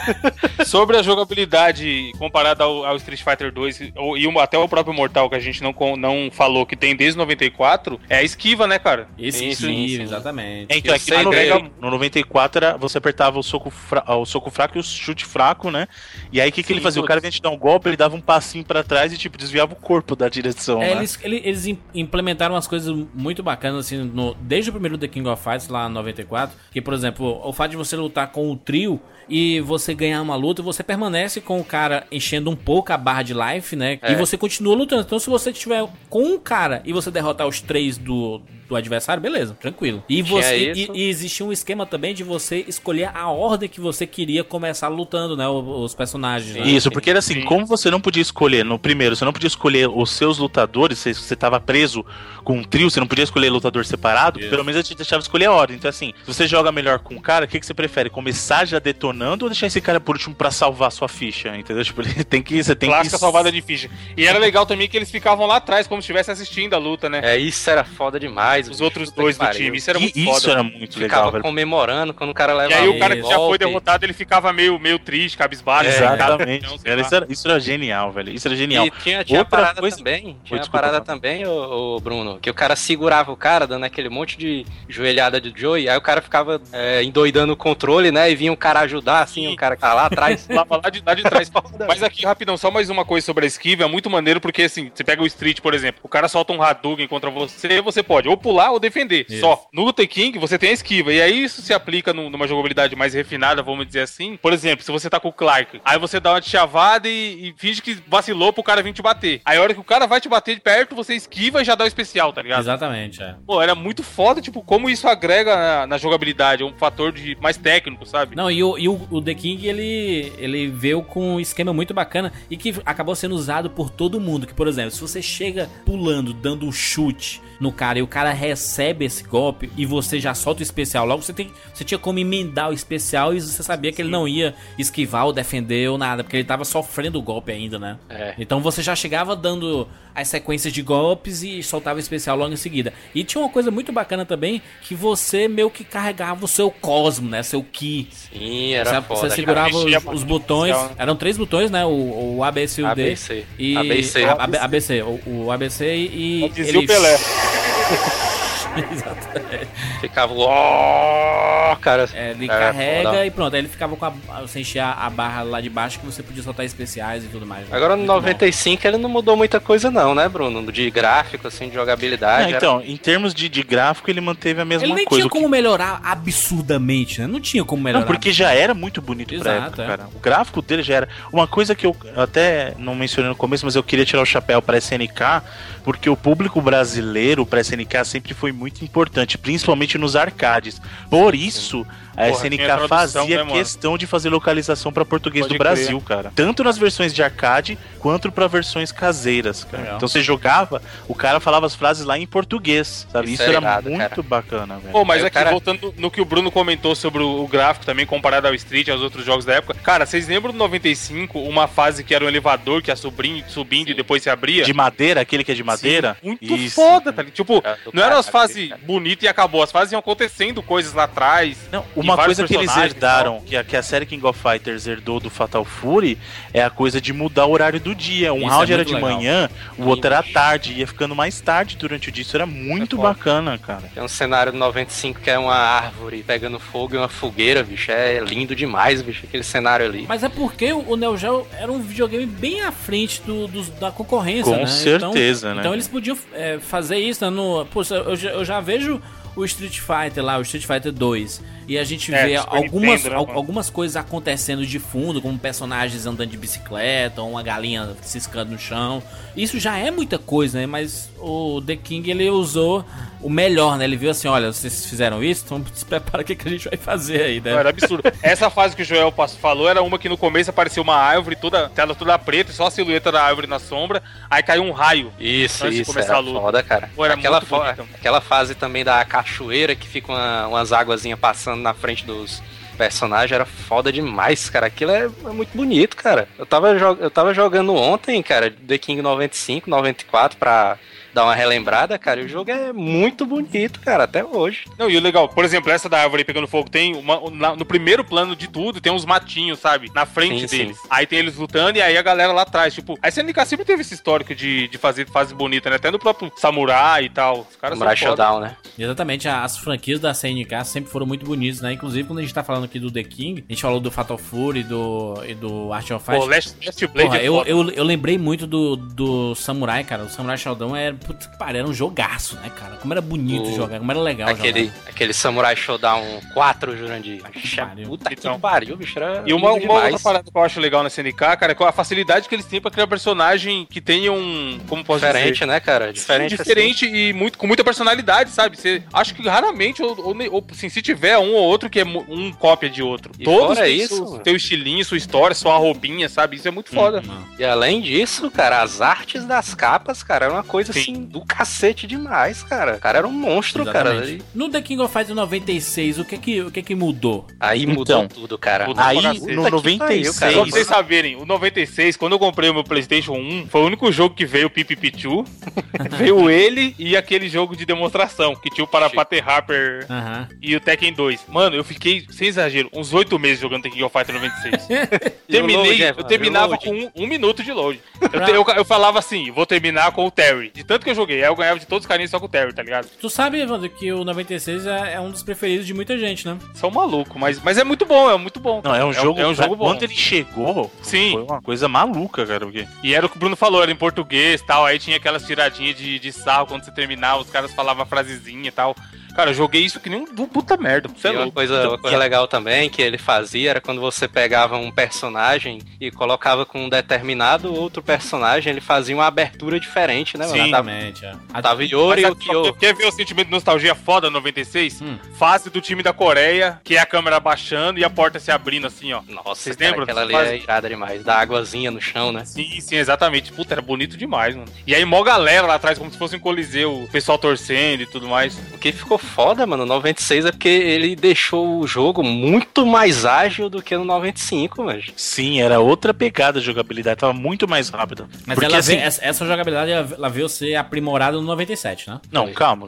Sobre a jogabilidade comparada ao, ao Street Fighter 2 ou- e até o próprio Mortal que a gente não, não falou que tem desde 94, é a esquiva, né, cara? Esse Sim, sim, exatamente. É, então, é que sei, no, entrega- 90 no 94 era você apertava o soco, fra- o soco fraco e o chute fraco, né? E aí o que, que ele Sim, fazia? O cara vinha te dar um golpe, ele dava um passinho pra trás e tipo desviava o corpo da direção, É, né? eles, ele- eles im- implementaram umas coisas muito bacanas, assim, no- desde o primeiro The King of Fighters, lá em 94, que, por exemplo, o fato de você lutar com o trio e você ganhar uma luta, você permanece com o cara enchendo um pouco a barra de life, né? É. E você continua lutando. Então, se você tiver com um cara e você derrotar os três do, do adversário, beleza, tranquilo. E, Tinha você, e, e existia um esquema também de você escolher a ordem que você queria começar lutando, né? o- Os personagens. né? Isso, porque era assim, Sim. como você não podia escolher no primeiro, você não podia escolher os seus lutadores, você, você tava preso com um trio, você não podia escolher lutador separado, Isso. pelo menos eu te deixava escolher a ordem. Então, assim, se você joga melhor com um cara, o que, que você prefere? Começar já detonando ou deixar esse cara por último pra salvar sua ficha? Entendeu? Tipo, ele tem que. Você tem Clássica que. salvada de ficha. E era legal também que eles ficavam lá atrás, como se estivesse assistindo a luta, né? É, isso era foda demais. Os bicho, outros dois do time. Isso era E muito isso foda. era muito legal, Ficava velho. comemorando quando o cara leva E aí o cara que já foi derrotado, ele ficava meio, meio triste, cabisbaixo. É, Exatamente. Cara, lá. isso, era, isso era genial, velho. Isso era genial. E tinha, tinha Outra parada coisa- também, tinha a desculpa, parada também, o, Bruno, que o cara segurava o cara, dando aquele monte de joelhada de Joey, aí o cara ficava é, endoidando o controle, né, e vinha um cara ajudar, assim, Sim. o cara que tá lá atrás. Lá, lá de, lá de trás. Mas aqui, rapidão, só mais uma coisa sobre a esquiva. É muito maneiro porque, assim, você pega o Street, por exemplo, o cara solta um Hadouken contra você, você pode ou pular ou defender. Isso. Só. No The King, você tem a esquiva. E aí isso se aplica num- numa jogabilidade mais refinada, vamos dizer assim. Por exemplo, se você tá com o Clark, aí você dá uma chavada e, e finge que vacilou pro cara vir te bater. Aí a hora que o cara vai te bater de perto, você esquiva e já dá o especial, tá ligado? Exatamente, é. Pô, era muito foda, tipo, como isso agrega na, na jogabilidade. É um fator de mais técnico, sabe? Não, e o, e o, o The King, ele, ele veio com um esquema muito bacana e que acabou sendo usado por todo mundo. Que, por exemplo, se você chega pulando, dando um chute no cara e o cara recebe esse golpe e você já solta o especial logo, você, tem, você tinha como emendar o especial e você sabia que ele não ia esquivar ou defender ou nada, porque ele tava sofrendo o golpe ainda, né? É. Então você já chegava dando as sequências de golpes e soltava o especial logo em seguida. E tinha uma coisa muito bacana também, que você meio que carregava o seu cosmo, né? Seu ki. Sim, era Você, foda, você segurava os, os botões, né? eram três botões, né? O, o ABC e o D. ABC. E ABC. A- A- ABC, o, o ABC e. Dizia o Pelé. Exatamente. Ficava, ó, cara. É, ele Era carrega e pronto. Aí ele ficava com a. Você enchia a barra lá de baixo que você podia soltar especiais e tudo mais. né? Agora no Muito bom. 95 ele não mudou muita coisa não, né, Bruno? De gráfico, assim, de jogabilidade. Ah, era- então, em termos de, de gráfico, ele manteve a mesma Ele nem coisa. tinha O que- como melhorar absurdamente, né? Não tinha como melhorar. Não, porque já era muito bonito pra Exato, época, é. cara. O gráfico dele já era. Uma coisa que eu até não mencionei no começo, mas eu queria tirar o chapéu pra SNK, porque o público brasileiro pra SNK sempre foi muito importante, principalmente nos arcades. Por isso, a Porra, SNK fazia né, questão de fazer localização pra português Pode do Brasil, cara. Tanto nas versões de arcade quanto pra versões caseiras, cara. Legal. Então você jogava, o cara falava as frases lá em português, sabe? Isso Isso, é era irado, muito cara. bacana, velho. Pô, mas o aqui, cara- voltando no que o Bruno comentou sobre o, o gráfico também, comparado ao Street e aos outros jogos da época. Cara, vocês lembram do 95, uma fase que era um elevador que ia subindo, subindo e depois se abria? De madeira, aquele que é de madeira? Sim, muito Isso. foda, tá ligado? Tipo, do não eram as fases bonitas e acabou. As fases iam acontecendo coisas lá atrás. Não, E uma coisa que eles e herdaram, que a, que a série King of Fighters herdou do Fatal Fury, é a coisa de mudar o horário do dia. Um Isso round é era de legal. manhã, o Sim, outro era tarde, ia ficando mais tarde durante o dia. Isso era muito foda. bacana, cara. Tem um cenário do 95 que é uma árvore pegando fogo e uma fogueira, bicho. É lindo demais, bicho, aquele cenário ali. Mas é porque o Neo Geo era um videogame bem à frente do, dos- da concorrência, Com né? certeza, então, né? Então eles podiam é, fazer isso, né? No, poxa, eu, já- eu já vejo o Street Fighter lá, o Street Fighter 2, e a gente É, vê algumas, Nintendo, né, algumas coisas acontecendo de fundo, como personagens andando de bicicleta, ou uma galinha ciscando no chão. Isso já é muita coisa, né? Mas o The King ele usou o melhor, né? Ele viu assim: olha, vocês fizeram isso, então se prepara o que, que a gente vai fazer aí, né? Não, era absurdo. Essa fase que o Joel falou era uma que no começo apareceu uma árvore, toda, tela toda preta, e só a silhueta da árvore na sombra. Aí caiu um raio. Isso, Antes de isso, começar era a luta. foda, cara. Pô, era aquela, muito fo- bonito. aquela fase também da cachoeira que fica uma- umas águazinhas passando na frente dos personagens era foda demais, cara. Aquilo é, é muito bonito, cara. Eu tava, eu tava jogando ontem, cara, The King 95, 94 pra dar uma relembrada, cara, e o jogo é muito bonito, cara, até hoje. Não, e o legal, por exemplo, essa da árvore aí pegando fogo, tem uma, na- no primeiro plano de tudo, tem uns matinhos, sabe? Na frente Sim, deles. Aí tem eles lutando e aí a galera lá atrás, tipo. A SNK sempre teve esse histórico de, de fazer fase bonita, né? Até no próprio Samurai e tal. Os caras Samurai. Showdown, né? Exatamente, as franquias da CNK sempre foram muito bonitas, né? Inclusive, quando a gente tá falando aqui do The King, a gente falou do Fatal Fury do, e do Art of Fight. Pô, Last, Last Blade Porra, é eu, eu, eu lembrei muito do, do Samurai, cara. O Samurai Shodown era, puta que pariu, era um jogaço, né, cara? Como era bonito O- jogar, como era legal Aquele, jogar. aquele Samurai Showdown 4, Jurandir. Bicho, pariu. Puta Então. que pariu, bicho. Era E uma, uma outra parada que eu acho legal na SNK, cara, é a facilidade que eles têm pra criar personagem que tenha um. Como posso Diferente, dizer? né, cara? Diferente. assim. diferente e muito, com muita personalidade, sabe? Você acho que raramente, ou, ou, ou, assim, se tiver um ou outro que é um cópia de outro. E Todos fora têm isso, seu, seu estilinho, sua história, sua roupinha, sabe? Isso é muito foda. Hum, E além disso, cara, as artes das capas, cara, era uma coisa Sim. assim do cacete demais, cara. O cara era um monstro, cara. Exatamente. No The King of Fighters 96, o que que, o que, que mudou? Aí Então, mudou tudo, cara. mudou Aí, no Puta que pariu, 96, cara. Só pra vocês saberem, o 96, quando eu comprei o meu PlayStation 1, foi o único jogo que veio o Pipi Pichu. veio ele e aquele jogo de demonstração, que tinha o Parapater Harper Aham. e o Tekken 2. Mano, eu fiquei, sem exagero, uns 8 meses jogando Tekken of Fighter 96. E o Terminei, load, eu terminava E o com um, um minuto de load. Eu, te- eu, eu falava assim, vou terminar com o Terry. De tanto que eu joguei, aí eu ganhava de todos os carinhos só com o Terry, tá ligado? Tu sabe, Evandro, que o 96 é, é um dos preferidos de muita gente, né? São maluco, mas, mas é muito bom, é muito bom. Não, é um jogo. É um jogo bom. Quando ele chegou, Sim. foi uma coisa maluca, cara. Porque... E era o que o Bruno falou, era em português e tal. Aí tinha aquelas tiradinhas de, de sarro quando você terminava, os caras falavam a frasezinha e tal. Cara, eu joguei isso que nem um do puta merda. Você é E uma louco. coisa, uma coisa legal também que ele fazia era quando você pegava um personagem e colocava com um determinado outro personagem, ele fazia uma abertura diferente, né? Sim, mano? Tava, Exatamente. é. Tava Yori e o Kyo. Quer ver o sentimento de nostalgia foda do 96? Hum. Fase do time da Coreia, que é a câmera baixando e a porta se abrindo assim, ó. Nossa, Vocês cara, lembram aquela ali dessa é irada demais. Da águazinha no chão, né? Sim, sim, exatamente. Puta, era bonito demais, mano. E aí, mó galera lá atrás, como se fosse um coliseu, o pessoal torcendo e tudo mais. O que ficou foda, mano, no 96 é porque ele deixou o jogo muito mais ágil do que no 95, mano. Sim, era outra pegada de jogabilidade, tava muito mais rápida. Mas Porque, ela assim, vê- essa, essa jogabilidade ela, veio ser aprimorada no 97, né? Não, calma.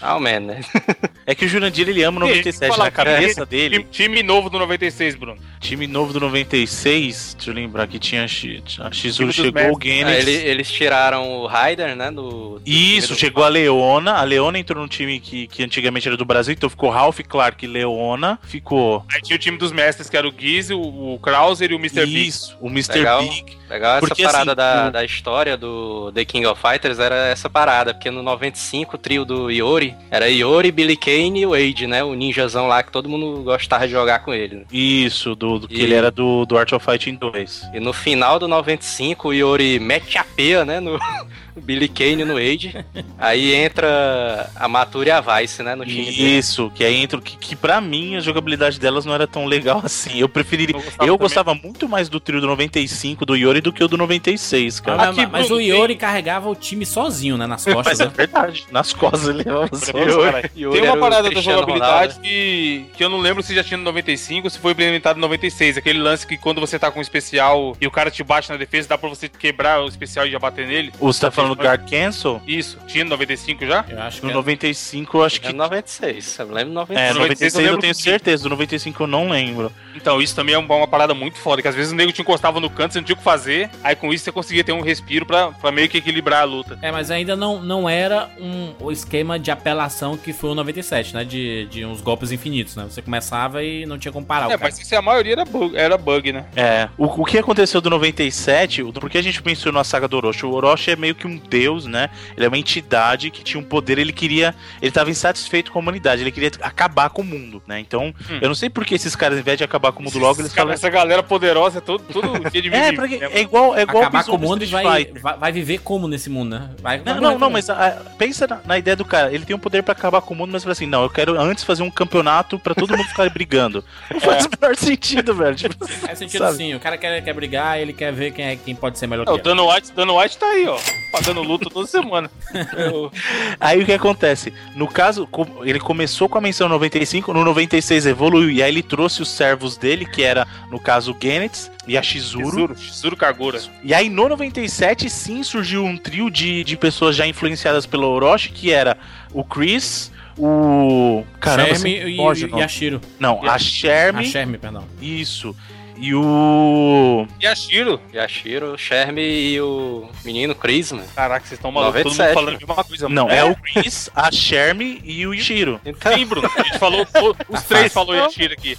Ah, man, né? É que o Jurandir ele ama o 97 Fala, na cabeça é, dele. Time, time novo do 96, Bruno. Time novo do 96, deixa eu lembrar que tinha a X- a chegou, o. Genesis. Ah, ele- eles tiraram o Raider, né? Do, do Isso, do- chegou a Leona. A Leona entrou num time que, que antigamente era do Brasil, então ficou Ralph Clark e Leona. Ficou. Aí tinha o time dos mestres, que era o Giz, o, o Krauser e o Mr. Big. Isso, o Mr. Legal. Big. Legal essa Porque, parada assim, da, o- da história do The King of Fighters era essa parada, porque no 95 o trio do Iori era Iori, Billy Kane e o Wade, né? O ninjazão lá que todo mundo gostava de jogar com ele. né? Isso, do, do que E- ele era do, do Art of Fighting 2. E no final do 95 o Iori mete a peia, né? No Billy Kane no Wade. Aí entra a Matura e a Vice, né? No time dele. Isso, que aí entra. Que, que pra mim a jogabilidade delas não era tão legal assim. Eu preferiria. Eu gostava Eu gostava muito mais do trio do 95 do Yori do que o do 96, cara. mas, Aqui, mas o Iori carregava o time sozinho, né? Nas costas, Mas é né? verdade, nas costas ele levava. Yori Tem uma parada da jogabilidade Ronaldo. que, que eu não lembro se já tinha no 95 ou se foi implementado no 96. Aquele lance que quando você tá com um especial e o cara te bate na defesa, dá pra você quebrar o especial e já bater nele. Você tá falando do Guard Cancel? Isso. Tinha no 95 já? Eu acho que No é. 95 eu acho É que. no 96, eu lembro do É, 96. no 96 eu 96 eu tenho que- certeza, do 95 eu não lembro. Então, isso também é uma, uma parada muito foda, que às vezes o nego te encostava no canto, você não tinha o que fazer, aí com isso você conseguia ter um respiro pra, pra meio que equilibrar a luta. É, mas ainda não, não era um, o esquema de apelação que foi o 97, né? De, de uns golpes infinitos, né? Você começava e não tinha como parar o É, cara. mas isso a maioria era bug, era bug né? É, o, o que aconteceu do 97, o- porque a gente pensou na saga do Orochi? O Orochi é meio que um deus, né? Ele é uma entidade que tinha um poder, ele queria. Ele tava insatisfeito com a humanidade, ele queria acabar com o mundo, né? Então, Hum. eu não sei por que esses caras, ao invés de acabar com o mundo logo, eles Essa- falam. Essa galera poderosa é todo, tudo de É, porque né? é igual, é igual Acabar o com o mundo e vai, vai, vai viver como nesse mundo, né? Vai, vai Não, morrer não, não, mas ah, pensa na, na ideia do cara. Ele tem um poder pra acabar com o mundo, mas fala assim: não, eu quero antes fazer um campeonato pra todo mundo ficar brigando. Não faz o menor sentido, velho. Tipo, Faz sentido sabe? sim. O cara quer, quer brigar, ele quer ver quem, é, quem pode ser melhor o que ele. Dano White, Dano White tá aí, ó. Pagando luta toda semana. Eu- Aí o que acontece? No caso, ele começou com a menção 95, no 96 evoluiu, e aí ele trouxe os servos dele, que era, no caso, o Genetz e a Shizuru. Shizuru, Shizuru Kagura. E aí no 97 sim surgiu um trio de, de pessoas já influenciadas pelo Orochi, que era o Chris, o. Caramba, Sherm sempre e, e, nome. a Shiro. Não, a Sherm. A Sherm, perdão. Isso. E o. E a Shiro. Yashiro, o Sherm e o menino Chris, mano. Caraca, vocês estão malucos. Todo mundo 97, falando de uma coisa. Não, mano. é o Chris, a Sherm e o Shiro. Então, Sim, Bruno. A gente falou. Os três falou Yashiro aqui.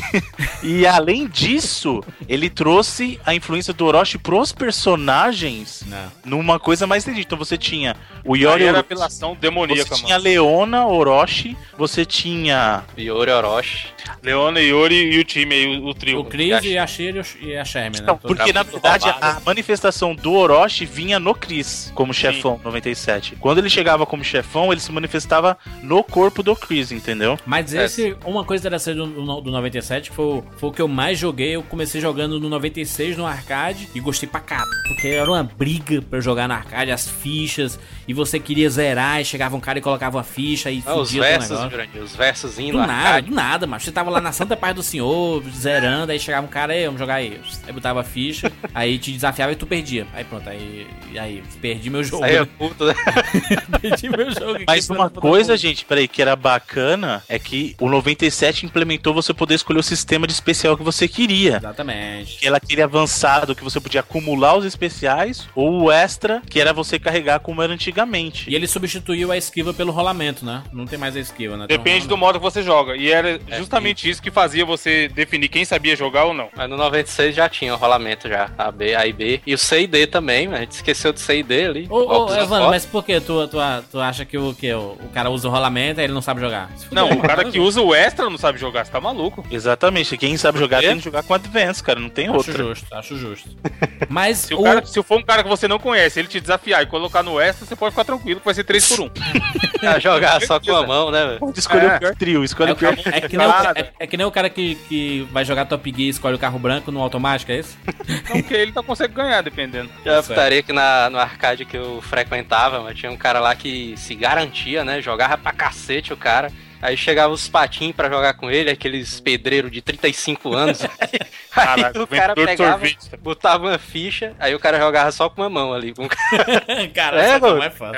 e além disso, ele trouxe a influência do Orochi pros personagens Não. numa coisa mais legítima. Então você tinha o Yori. Aí era apelação demoníaca, Você tinha mano. Leona, Orochi, você tinha. Yori Orochi. Leona, Yori e o time aí, o, o trio. O Chris e a Sherry e a Sherman, né? Não, porque na verdade a manifestação do Orochi vinha no Chris como chefão, Sim. 97. Quando ele chegava como chefão, ele se manifestava no corpo do Chris, entendeu? Mas é. esse, é. uma coisa interessante do, do 97 que foi, foi o que eu mais joguei. Eu comecei jogando no 96 no arcade e gostei pra caramba Porque era uma briga pra jogar no arcade, as fichas, e você queria zerar, e chegava um cara e colocava uma ficha e ah, os versos, Jurandir, os versos indo Do nada, arcade. do nada, mas você tava lá na Santa Paz do Senhor, zerando, aí chegava um cara, aí vamos jogar aí. Aí botava a ficha, aí te desafiava e tu perdia. Aí pronto, aí, aí perdi meu jogo. Aí é puto, né? perdi meu jogo. Mas uma coisa, gente, peraí, que era bacana é que o 97 implementou você poder escolher o sistema de especial que você queria. Exatamente. Que era aquele avançado que você podia acumular os especiais, ou o extra, que era você carregar como era antigamente. E ele substituiu a esquiva pelo rolamento, né? Não tem mais a esquiva, né? Um Depende do rolamento. modo que você joga. E era justamente isso que fazia você definir quem sabia jogar ou não. Mas no 96 já tinha o rolamento já. A B, A e B. E o C e D também, né? A gente esqueceu do C e D ali. Ô, ô, Evandro, mas por que tu, tu, tu acha que o, que o, o cara usa o rolamento e ele não sabe jogar? Não, o cara que usa o extra não sabe jogar, você tá maluco. Exatamente, quem sabe jogar É? tem que jogar com Advance, cara, não tem Acho outra. justo, acho justo. Mas Se, o, o cara, se for um cara que você não conhece, ele te desafiar e colocar no extra, você pode ficar tranquilo que vai ser 3 por 1 Ah, jogar só com a mão, né, velho? Pode escolher É. o pior trio, escolhe é, o pior é que nem o, Cara. é, é que nem o cara que, que vai jogar Top Gear e escolhe o carro branco no automático, é isso? Não, porque ele tá consegue ganhar, dependendo. Já Certo. putaria que na, no arcade que eu frequentava, mas tinha um cara lá que se garantia, né? Jogava pra cacete o cara. Aí chegava os patinhos pra jogar com ele, aqueles pedreiros de 35 anos. aí Caraca, o cara pegava, sorvete. botava uma ficha, aí o cara jogava só com uma mão ali. Com... cara, É, essa não é fã.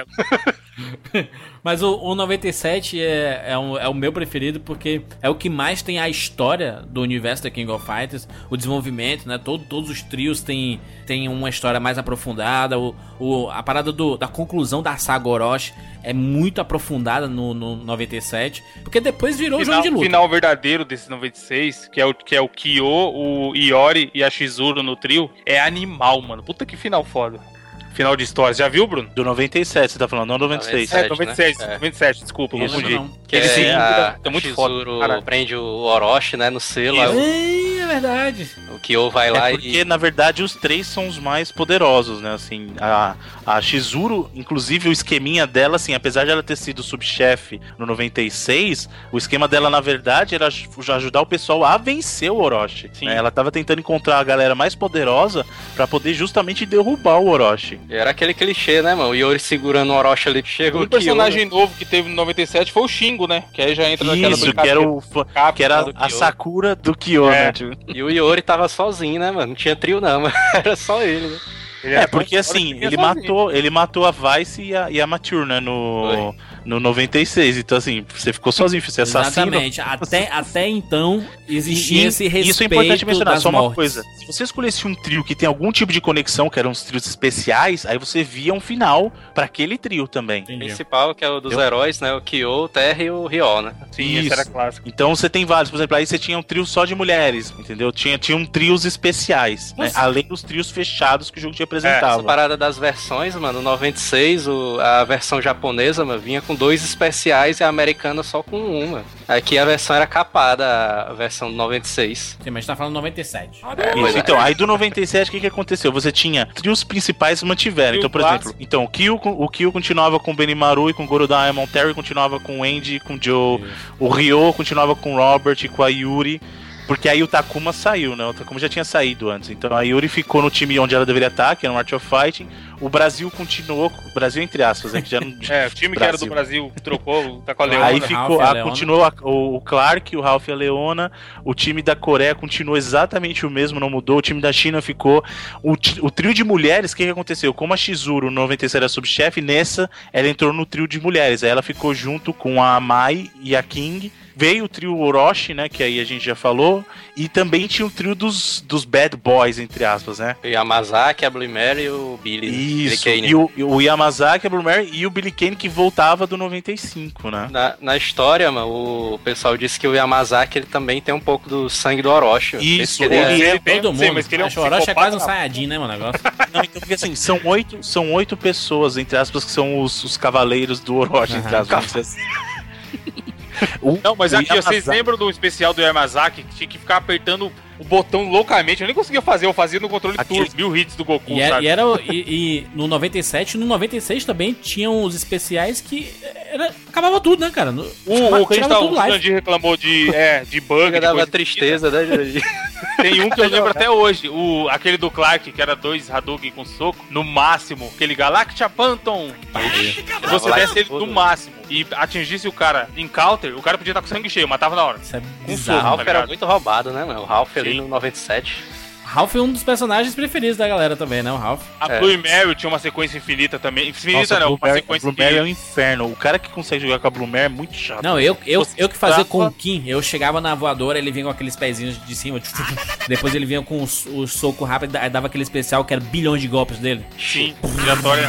Mas o, o 97 é, é, um- é o meu preferido porque é o que mais tem a história do universo da King of Fighters, o desenvolvimento, né? Todo, todos os trios têm, têm uma história mais aprofundada. O, o- a parada do- da conclusão da saga Orochi é muito aprofundada no, no 97, porque depois virou final, jogo de luta. final verdadeiro desse 96, que é o que é o Kyo, o Iori e a Shizuru no trio, é animal, mano. Puta que final foda. Final de história. Já viu, Bruno? Do 97, você tá falando, não 96. 97. É, 97, né? É. 97, desculpa, Isso. confundi. Não. Que Ele é, sim, a, é muito foda, caralho. prende o Orochi, né, no selo. aí é verdade. o, Kyo vai lá É porque, e... na verdade, os três são os mais poderosos, né? Assim, a, a Shizuru, inclusive o esqueminha dela, assim, apesar de ela ter sido subchefe no 96, o esquema dela, na verdade, era aj- ajudar o pessoal a vencer o Orochi. Sim. né? Ela tava tentando encontrar a galera mais poderosa pra poder justamente derrubar o Orochi. Era aquele clichê, né, mano? O Yori segurando o Orochi ali, chega O personagem novo que teve no 97 foi o Shingo, né? Que aí já entra naquela Isso, que era, o, que era do a. Sakura do Kyo, É. né? Tipo, E o Yori tava sozinho, né, mano? Não tinha trio não, mas era só ele, né? Ele É, porque assim, ele sozinho. matou, ele matou a Vice e a, e a Mature, né, no, no 96. Então, assim, você ficou sozinho, você assassinou. Exatamente. Até, até então existia E- esse respeito Isso é importante mencionar, só uma mortes. coisa. Se você escolhesse um trio que tem algum tipo de conexão, que eram os trios especiais, aí você via um final pra aquele trio também. O Entendi. principal, que é o dos Eu- heróis, né? O Kyo, o Terra e o Ryo, né? Sim, Isso. esse era clássico. Então você tem vários, por exemplo, aí você tinha um trio só de mulheres, entendeu? Tinha, tinha um trios especiais, né? Além dos trios fechados que o jogo te Essa apresentava. parada das versões, mano, no 96, o, a versão japonesa, mano, vinha com dois especiais e a americana só com um, mano. Aqui a versão era capada, a versão do 96. Sim, mas a gente tá falando 97. É, Isso, então, aí do 97, o que, que aconteceu? Você tinha trios principais mantiveram. Trio Então, por clássico. exemplo, então, o Kyo, o Kyo continuava com o Benimaru e com o Goro Diamond, Terry continuava com o Andy e com o Joe, o Ryo continuava com o Robert e com a Yuri, Porque aí o Takuma saiu, né? O Takuma já tinha saído antes. Então a Yuri ficou no time onde ela deveria estar, que era no Art of Fighting. O Brasil continuou. O Brasil, entre aspas, né? Que já não, É, o time que era do Brasil trocou, tá com a Leona. Aí ficou, e a ah, Leona. continuou a- o, o Clark, o Ralph e a Leona. O time da Coreia continuou exatamente o mesmo, não mudou. O time da China ficou. O, o trio de mulheres, o que, que aconteceu? Como a Shizuru no 96 era subchefe, nessa ela entrou no trio de mulheres. Aí ela ficou junto com a Mai e a King. Veio o trio Orochi, né? Que aí a gente já falou. E também tinha o trio dos, dos bad boys, entre aspas, né? O Yamazaki, a Blue Mary e o Billy. Isso. Billy Kane. E o, o Yamazaki, a Blue Mary e o Billy Kane que voltava do 95, né? Na, na história, mano, o pessoal disse que o Yamazaki ele também tem um pouco do sangue do Orochi. Isso, ele ele é- é- Todo sim, mundo. mas que ele é um Orochi é quase um Saiyajin, né, meu negócio? Não, então, porque assim, são oito, são oito pessoas, entre aspas, que são os, os cavaleiros do Orochi, entre aspas. assim. O- Não, mas aqui, vocês lembram do especial do Yamazaki que tinha que ficar apertando o botão loucamente? Eu nem conseguia fazer, eu fazia no controle Aquele- turbo, mil hits do Goku, E era, sabe? e, era e- e no 97, no 96 também tinham os especiais que era, acabava tudo, né, cara? No, O, o que a gente o. Jandir reclamou de, é, de bug. Dava coisa tristeza, né, Jurandir? Tem um que eu lembro até hoje, o, aquele do Clark, que era dois Hadouken com soco, no máximo, aquele Galactia Phantom. Se você Lá desse ele no máximo e atingisse o cara em counter, o cara podia estar com sangue cheio, matava na hora. Isso é O bizarro. soco. Ralph tá era muito roubado, né, mano? O Ralph ali Sim. no 97. Ralph é um dos personagens preferidos da galera também, né? O Ralph. A É. Blue e Mary tinha uma sequência infinita também. Infinita Nossa, não, Blue uma Mary, sequência Blue Mary é um inferno. O cara que consegue jogar com a Blue Mary é muito chato. Não, eu, eu, Você eu que fazia com o Kim, eu chegava na voadora, ele vinha com aqueles pezinhos de cima, depois ele vinha com os, os soco rápido, aí dava aquele especial que era bilhões de golpes dele. Sim, giratória.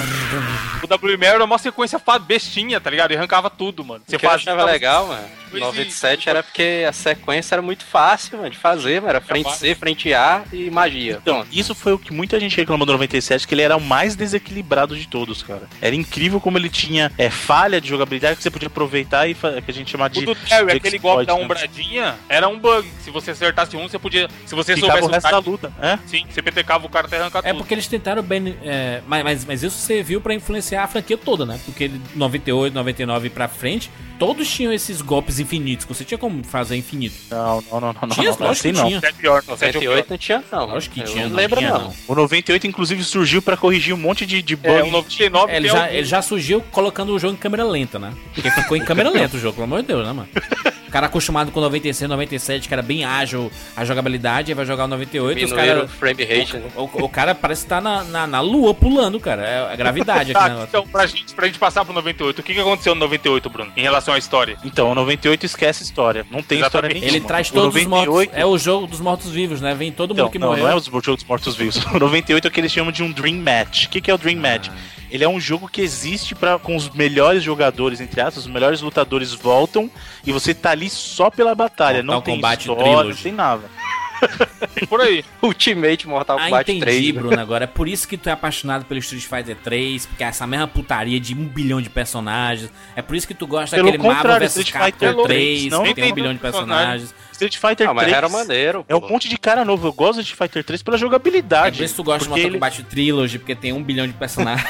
O da Blue e Mary era uma sequência bestinha, tá ligado? E arrancava tudo, mano. O que eu achava tava- legal, mano. Pois 97 era porque a sequência era muito fácil, mano, de fazer, mano. Era frente. C, frente A e magia. Então, isso foi o que muita gente reclamou do 97, que ele era o mais desequilibrado de todos, cara. Era incrível como ele tinha é, falha de jogabilidade que você podia aproveitar e que a gente chama de. O do Terry, de aquele golpe da né? umbradinha, era um bug. Se você acertasse um, você podia. Se você Ficava o soubesse resto da luta, é? sim, você petecava o cara até arrancar É tudo. porque eles tentaram bem. é, mas, mas, mas isso serviu pra influenciar a franquia toda, né? Porque ele, 98, 99 pra frente, todos tinham esses golpes infinitos. Você tinha como fazer infinito. Não, não, não, não, não. Tinha, não, assim não. tinha. É pior, não, sete é o pior. 98 não tinha, não. Lógico que Eu tinha, Não não lembro, tinha, não. não. O 98, inclusive, surgiu pra corrigir um monte de, de É, bug. o 99 É, ele, tem já, ele já surgiu colocando o jogo em câmera lenta, né? Porque ficou em câmera lenta o jogo, pelo amor de Deus, né, mano? O cara acostumado com 96, 97, que era bem ágil a jogabilidade, aí vai jogar o 98 e os o frame rate, né? O, o cara parece estar na, na, na lua pulando, cara. É a gravidade aqui, Tá, né? então, pra gente, pra gente passar pro 98, o que, que aconteceu no 98, Bruno? Em relação à história? Então, o 98 esquece história. Não tem história Exatamente. nenhuma. Ele traz O todos os 98 mortos. É o jogo dos mortos-vivos, né? Vem todo mundo Então, que não, morreu. não é os jogos mortos-vivos. O 98 é o que eles chamam de um Dream Match. O que, que é o Dream Match? Ah. Ele é um jogo que existe para com os melhores jogadores, entre aspas, os melhores lutadores voltam e você tá ali só pela batalha. Mortal não tem Kombat história, Trilogy. não tem nada. Por aí. Ultimate Mortal Ah, Kombat entendi, 3. né? Bruno, agora. É por isso que tu é apaixonado pelo Street Fighter 3, porque é essa mesma putaria de um bilhão de personagens. É por isso que tu gosta Pelo daquele Marvel contrário, vs Street Capcom Fighter 3, não que tem um bilhão de personagens. Street Fighter Ah, mas 3 era maneiro. é um pô. monte de cara novo. Eu gosto de Street Fighter 3 pela É jogabilidade. por isso que tu gosta de Mortal ele- Kombat Trilogy, porque tem um bilhão de personagens.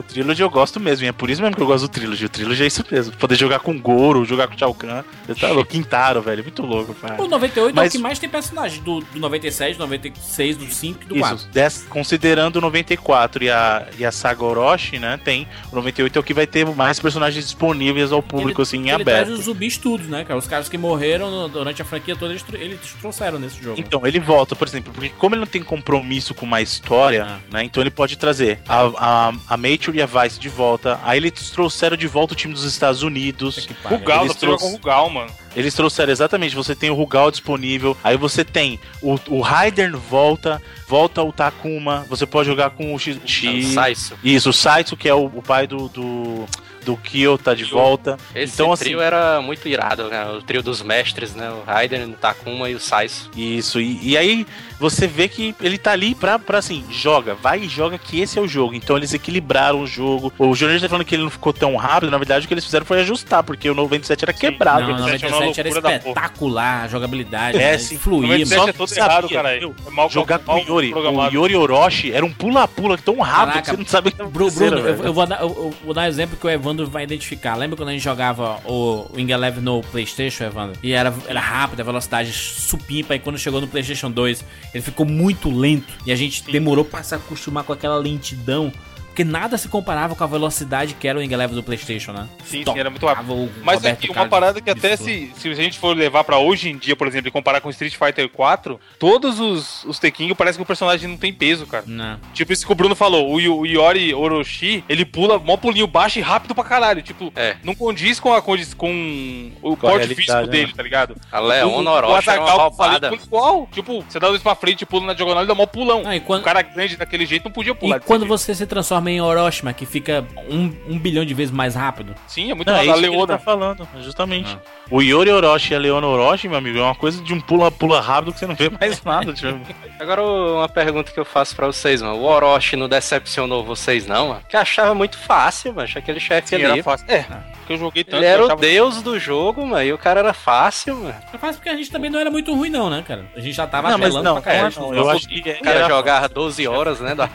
O Trilogy eu gosto mesmo, e é por isso mesmo que eu gosto do Trilogy. O Trilogy é isso mesmo. Poder jogar com Goro, jogar com Shao Kahn. Você tá louco? Quintaro, velho. Muito louco, cara. o 98 é o Mas- que mais tem personagens, do, do 97, do 96, do 5 e do 4. Isso, des- considerando o 94 e a, e a saga Orochi, né? Tem. O 98 é o que vai ter mais personagens disponíveis ao público, assim, em ele aberto. os zumbis tudo, né, cara? Os caras que morreram no- durante a franquia toda, eles, eles trouxeram nesse jogo. Então, ele volta, por exemplo, porque como ele não tem compromisso com uma história, Ah. né? Então ele pode trazer a, a, a E a Vice de volta. Aí eles trouxeram de volta o time dos Estados Unidos. Que pariu. Rugal, Eles jogar com trouxe- Rugal, mano. Eles trouxeram exatamente, você tem o Rugal disponível, aí você tem o, o Raiden volta, volta o Takuma, você pode jogar com o X. É o X- Saiso. Isso, o Saitsu, que é o, o pai do, do, do Kyo, tá de volta. Esse então, assim, trio era muito irado, né? O trio dos mestres, né? O Raiden, o Takuma e o Saiso. Isso, e, e aí você vê que ele tá ali pra, pra assim, joga, vai e joga que esse é o jogo. Então eles equilibraram o jogo. O jornalista tá falando que ele não ficou tão rápido, na verdade o que eles fizeram foi ajustar, porque o 97 era quebrado. Não, Eles- 97 era loucura da porra. espetacular, a jogabilidade, É, né? sim. fluir, 97 mano. é todo sabia, errado, caralho. meu, É mal jogar com mal o Yori, o. Yori Orochi era um pula-pula tão rápido Caraca, que você não sabe o que tá Bruno, eu, eu vou dar, eu, eu vou dar um exemplo que o Evandro Evandro vai identificar. Lembra quando a gente jogava o Wing Eleven no Playstation, Evandro? E era, era rápido, a velocidade supimpa, e quando chegou no Playstation 2, ele ficou muito lento. E a gente demorou pra se acostumar com aquela lentidão. Porque nada se comparava com a velocidade que era o Wing Eleven do Playstation, né? Sim, sim, era muito rápido. Mas aqui, uma Carlos parada que até se, se a gente for levar pra hoje em dia, por exemplo, e comparar com Street Fighter 4, todos os, os Tekken parece que o personagem não tem peso, cara. Não. Tipo isso que o Bruno falou, o, o Yori Orochi, ele pula mó pulinho baixo e rápido pra caralho. Tipo, É. não condiz com, a, condiz com o Com porte físico né? dele, tá ligado? A Leona o Orochi era uma pula igual. Tipo, você dá dois pra frente e pula na diagonal e dá mó pulão. Ah, quando- O cara grande daquele jeito não podia pular. E quando jeito. você se transforma em Orochima, que fica um, um bilhão de vezes mais rápido. Sim, é muito Não, é mais. a ele Leona. tá falando, justamente. O Yori Orochi e a Leona Orochi, meu amigo, é uma coisa de um pula-pula rápido que você não vê mais nada. Tipo. Agora uma pergunta que eu faço pra vocês, mano. O Orochi não decepcionou vocês, não, mano? Que achava muito fácil, mano. Aquele chefe Sim, ali. era fácil. É, porque eu joguei tanto Ele era eu o achava- deus do jogo, mano. E o cara era fácil, mano. É fácil porque a gente também não era muito ruim, não, né, cara? A gente já tava Não, mas apelando não, pra caralho. não, eu acho que O cara jogava 12 horas, né? Da...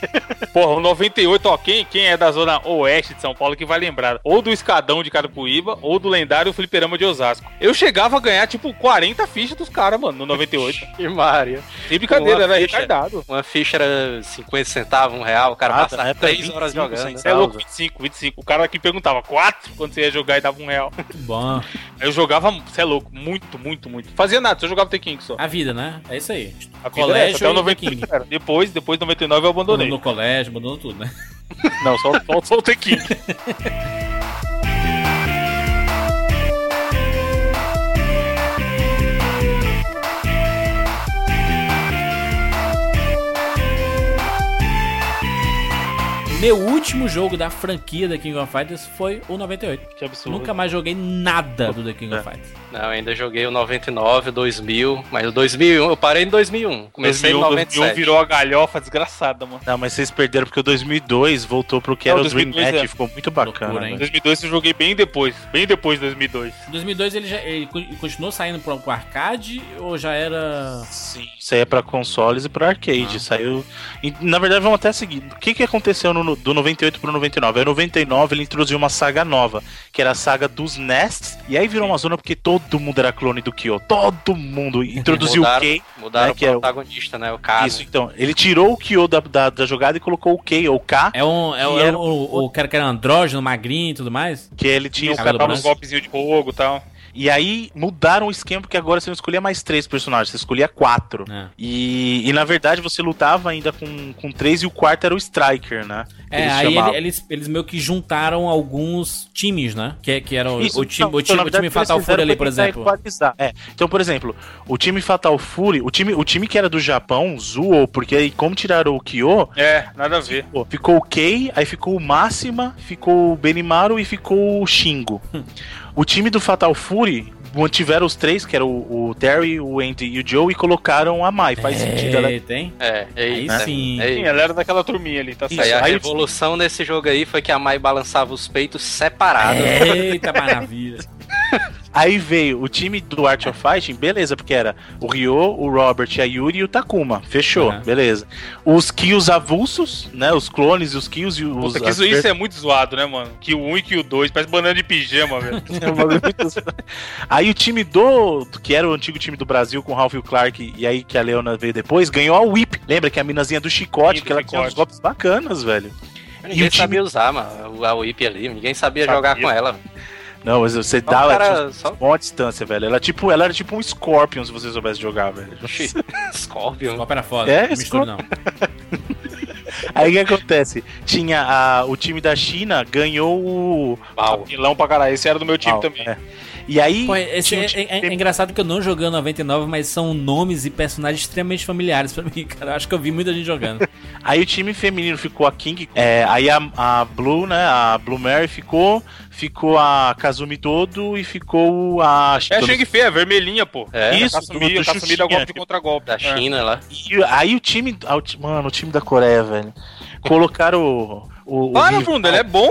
Porra, o 98, ó, quem, quem é da zona oeste de São Paulo que vai lembrar? Ou do Escadão de Carapuíba, ou do lendário Fliperama de Osasco. Eu chegava a ganhar, tipo, 40 fichas dos caras, mano, no 98. E Mario. Sem brincadeira, Uma era ficha. retardado. Uma ficha era 50 centavos, um real. O cara Ah, passava época 3 horas 25 jogando. Você é louco, 25, 25. O cara aqui perguntava 4 quando você ia jogar e dava um real. Muito bom. Eu jogava, você é louco, muito, muito, muito. Fazia nada, só jogava Tekken só. A vida, né? É isso aí. A colégio é essa, até o 93 King. era. Depois, depois do 99 eu abandonei. No colégio, abandonou tudo, né? Não, só, só, o Tekken. Meu último jogo da franquia da King of Fighters foi o 98. Que absurdo. Nunca mais joguei nada do The King of Fighters. Não, eu ainda joguei o 99, o 2000, mas o 2001, eu parei em 2001. Comecei 2001, em 97. 2001 virou a galhofa desgraçada, mano. Não, mas vocês perderam porque o 2002 voltou pro que Não, era o Dream 2002 Match é. ficou muito bacana. Loucura, hein? Em velho. 2002 eu joguei bem depois, bem depois de 2002. Em 2002 ele, já, ele co- continuou saindo pro, pro arcade ou já era. Sim, isso aí é pra consoles e pra arcade. Saiu. e, na verdade, vamos até seguir. O que, que aconteceu no, do 98 pro 99? Aí, 99 ele introduziu uma saga nova, que era a saga dos Nests. E aí virou uma zona porque todo mundo era clone do Kyo. Todo mundo. Introduziu o mudaram, Kei. mudaram né, o que é o- protagonista, né? O cara. Isso, então. Ele tirou o Kyo da, da, da jogada e colocou o Kei, ou K, É, um, é, o- é era o, o, o cara que era andrógeno, magrinho e tudo mais? que ele tinha o Cabelo Tava cabelo uns golpezinhos de fogo e tal. E aí mudaram o esquema, porque agora você não escolhia mais três personagens, você escolhia quatro. É. E, e na verdade você lutava ainda com, com três e o quarto era o Striker, né? É, Eles aí chamavam. eles, eles meio que juntaram alguns times, né? Que, que era o, Isso, o time, não, o então, time, na o time o eles Fatal Fury ali, por exemplo. equalizar. É. Então, por exemplo, o time Fatal Fury, o time, o time que era do Japão zoou, porque aí, como tiraram o Kyo, É, nada a ver. pô, ficou o Kei, aí ficou o Máxima, ficou o Benimaru e ficou o Shingo. O time do Fatal Fury mantiveram os três, que era o, o Terry, o Andy e o Joe, e colocaram a Mai. Faz sentido, ela É, tem? É, é Aí isso. sim. É Sim, isso. ela era daquela turminha ali, tá certo. Aí a aí- revolução nesse jogo aí foi que a Mai balançava os peitos separados. Eita maravilha. Aí veio o time do Art of Fighting, beleza, porque era o Ryo, o Robert, a Yuri e o Takuma. Fechou, Uhum. beleza. Os kills avulsos, né? Os clones, os kills e os. Puta, que isso, isso é muito zoado, né, mano? Que o 1 e que o 2, parece banana de pijama, velho. É um bagulho muito- aí o time do, do- que era o antigo time do Brasil com o Ralph e o Clark, e aí que a Leona veio depois, ganhou a Whip. Lembra que é a minazinha do chicote, Sim, do que ela tinha uns chicote. golpes bacanas, velho. Ninguém E o time- sabia usar, mano, a whip ali. Ninguém sabia, Sabia. jogar com ela. Não, mas você Só cara- tinha só- uma distância, velho. Ela, tipo, ela era tipo um Scorpion, se você soubesse jogar, velho. Scorpion. Copa era foda. É, não mistura não. Aí o que acontece? Tinha a, o time da China ganhou o. Pau. Vilão pra caralho. Esse era do meu time também. é. E aí. Pô, esse tinha é, time é- é engraçado que eu não joguei o 99, mas são nomes e personagens extremamente familiares pra mim, cara. Eu acho que eu vi muita gente jogando. Aí o time feminino ficou a King, é, aí a, a Blue, né, a Blue Mary ficou, ficou a Kazumi Todo e ficou a... É a Shang Fei, a vermelhinha, pô. É, Isso, Caçumi, do- do Caçumi dá Xuxinha. golpe de contra-golpe. Da É. China lá. E aí o time, mano, o time da Coreia, velho, colocaram o... o, Para, Bruno, ele é bom.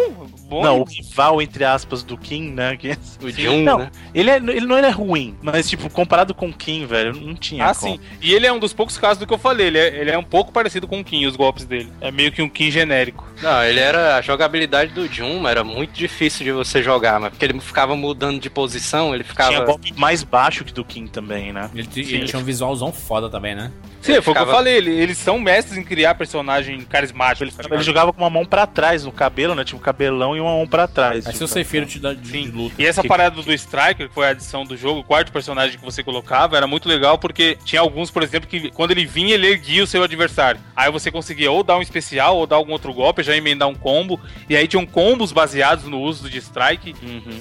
Bom Não, o rival, entre aspas, do Kim, né, que... O Jun, Não, né? ele, é, ele não ele é ruim, mas, tipo, comparado com o Kim, velho, não tinha Ah, como. sim. E ele é um dos poucos casos do que eu falei. Ele é, ele é um pouco parecido com o Kim, os golpes dele. É meio que um Kim genérico. Não, ele era. A jogabilidade do Jun era muito difícil de você jogar, mas porque ele ficava mudando de posição, ele ficava. Tinha golpe mais baixo que do King também, né? Ele, ele tinha um visualzão foda também, né? Sim, foi o que eu ficava- falei, ele- eles são mestres em criar personagem carismático. Ele, ele jogava com uma mão pra trás no cabelo, né? Tinha um cabelão e uma mão pra trás. Aí Tipo, seu Seifiro te dá de, de luta. E essa Que- parada do Striker, que foi a adição do jogo, o quarto personagem que você colocava, era muito legal porque tinha alguns, por exemplo, que quando ele vinha, ele erguia o seu adversário. Aí você conseguia ou dar um especial, ou dar algum outro golpe, já emendar um combo. E aí tinham combos baseados no uso de Strike. Uhum.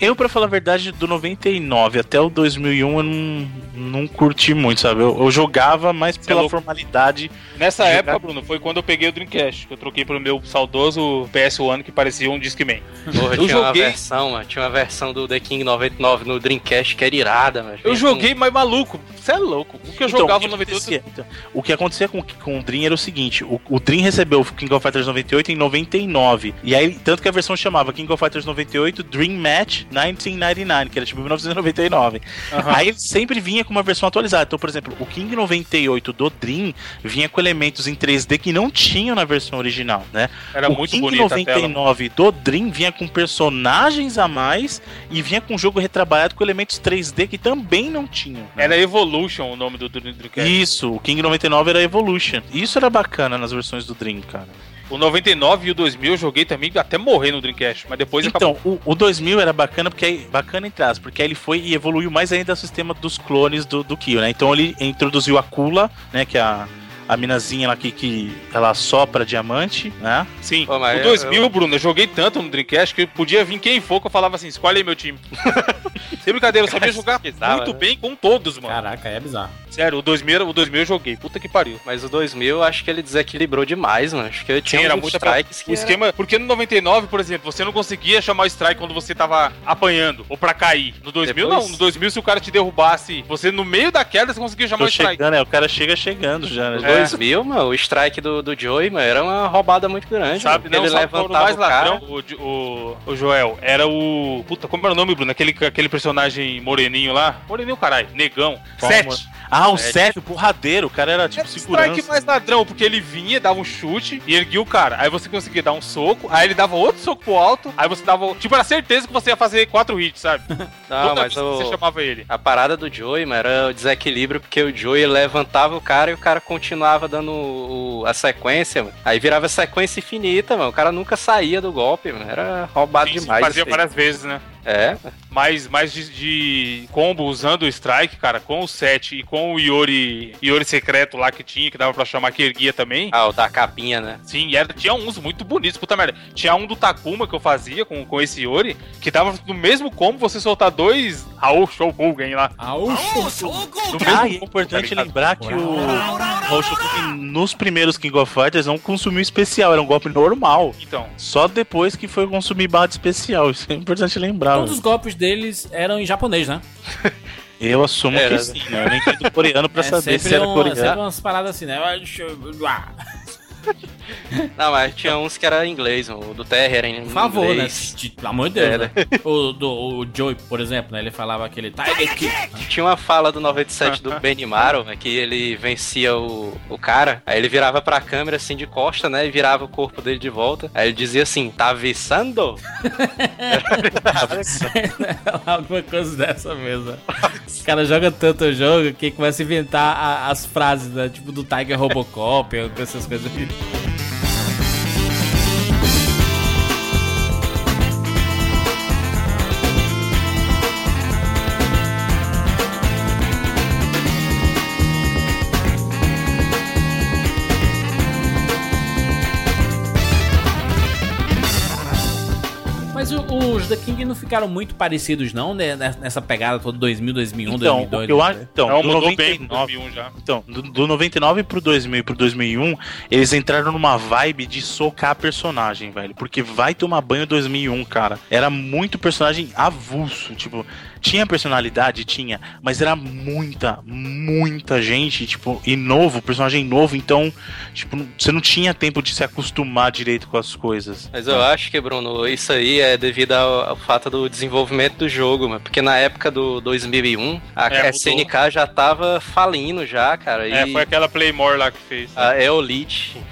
Eu, pra falar a verdade, do 99 até o 2001 eu não, não curti muito, sabe? Eu, eu jogava mais é pela louco. formalidade. Nessa Jogar- época, Bruno, foi quando eu peguei o Dreamcast, que eu troquei pro meu saudoso PS1 que parecia um Discman. Porra, Eu tinha uma joguei- versão, mano. Tinha uma versão do The King 99 no Dreamcast que era irada, mano. Eu joguei, mas maluco, você é louco. O que eu Então, jogava no 98 acontecia, então, o que acontecia com, com o Dream era o seguinte: o, o Dream recebeu o King of Fighters 98 em 99. E aí, tanto que a versão chamava King of Fighters 98 Dream Match 1999, que era tipo 1999. Aham. Aí sempre vinha com uma versão atualizada. Então, por exemplo, o King 98 do Dream vinha com elementos em 3D que não tinham na versão original, né? era o muito King bonita a tela. 99 do Dream vinha com personagens a mais e vinha com um jogo retrabalhado com elementos 3D que também não tinham. né? Era Evolution o nome do Dream- Dreamcast. Isso, o King 99 era Evolution. Isso era bacana nas versões do Dream, cara. O 99 e o 2000 eu joguei também até morrer no Dreamcast, mas depois acabou. Então, o, o 2000 era bacana porque aí, bacana entre aspas, porque aí ele foi e evoluiu mais ainda o sistema dos clones do, do Kyo, né? Então ele introduziu a Kula, né, que é a a minazinha lá que, que ela sopra diamante, né? Sim, Pô, mas o eu- 2000, Bruno, eu joguei tanto no Dreamcast que podia vir quem for que eu falava assim, escolhe aí meu time. Sem brincadeira, eu sabia jogar pesquisava, muito né? bem com todos, mano. Caraca, é bizarro. Sério, o 2000, era- o 2000 eu joguei, puta que pariu. Mas o 2000, eu acho que ele desequilibrou demais, mano. Acho que eu tinha Sim, era uns muita strikes O que era- esquema, porque no 99, por exemplo, você não conseguia chamar o strike quando você tava apanhando ou pra cair. No 2000 Depois- não, no 2000 se o cara te derrubasse, você no meio da queda você conseguia chamar Tô o strike. chegando, é, o cara chega chegando já, No né? É. 2000, mano, o strike do, do Joey, mano, era uma roubada muito grande. Sabe, mano, não, ele sabe o mais o cara. ladrão, o, Di- o, o Joel? Era o. Puta, como era o nome, Bruno? Aquele, aquele personagem moreninho lá? Moreninho, caralho. Negão. Sete. Ah, o É, Sérgio, o porradeiro, o cara era tipo Era o segurança. strike mais ladrão, porque ele vinha, dava um chute e erguia o cara. Aí você conseguia dar um soco, aí ele dava outro soco pro alto, aí você dava. Tipo, era certeza que você ia fazer quatro hits, sabe? Não, Toda mas que você o... chamava ele. A parada do Joey, mano, era o desequilíbrio, porque o Joey levantava o cara e o cara continuava dando o- o- a sequência, mano. Aí virava sequência infinita, mano. O cara nunca saía do golpe, mano. Era roubado Sim, demais. fazia isso aí. várias vezes, né? É, Mas, mas de, de combo usando o strike, cara, com o 7 e com o Iori, Iori secreto lá que tinha, que dava pra chamar que erguia também. ah, o da capinha, né? Sim, e era, tinha uns muito bonitos, puta merda. Tinha um do Takuma que eu fazia com, com esse Iori, que dava no mesmo combo você soltar dois Raul Shokugen lá. O No Ah, é importante tá lembrar que o Raul Shokugen, nos primeiros King of Fighters não consumiu especial, era um golpe normal. Então, Só depois que foi consumir barra de especial. Isso é importante lembrar. Todos os golpes deles eram em japonês, né? Eu assumo Era. que sim, né? Eu nem entendo coreano pra é saber sempre, se era um, é sempre coreano. umas paradas assim, né? Não, mas tinha uns que era em inglês. O do Terry era em Por favor, né? inglês. De- Pelo amor de Deus, Era. né? O, do, o Joey, por exemplo, né? Ele falava aquele Tiger Kick. Tinha uma fala do 97 do Benimaru, né, que ele vencia o, o cara, aí ele virava pra câmera assim de costa, né, e virava o corpo dele de volta. Aí ele dizia assim, tá avisando? Alguma coisa dessa mesmo. Os caras jogam tanto o jogo que começa a inventar a- as frases, né? Tipo do Tiger Robocop, essas coisas The King não ficaram muito parecidos, não, né? Nessa pegada toda 2000, 2001, Então, 2002. o que eu acho. Então, não, do mudou 99, bem pro 2001 já. Então, do, do 99 pro 2000 e pro 2001, eles entraram numa vibe de socar personagem, velho. Porque vai tomar banho 2001, cara. Era muito personagem avulso. Tipo, Tinha personalidade? Tinha, mas era muita, muita gente, tipo, e novo, personagem novo, então, tipo, você não tinha tempo de se acostumar direito com as coisas. Mas eu acho que, Bruno, isso aí é devido ao, ao fato do desenvolvimento do jogo, mano. Porque na época do 2001, a É, mudou. SNK já tava falindo já, cara. E É, foi aquela Playmore lá que fez. a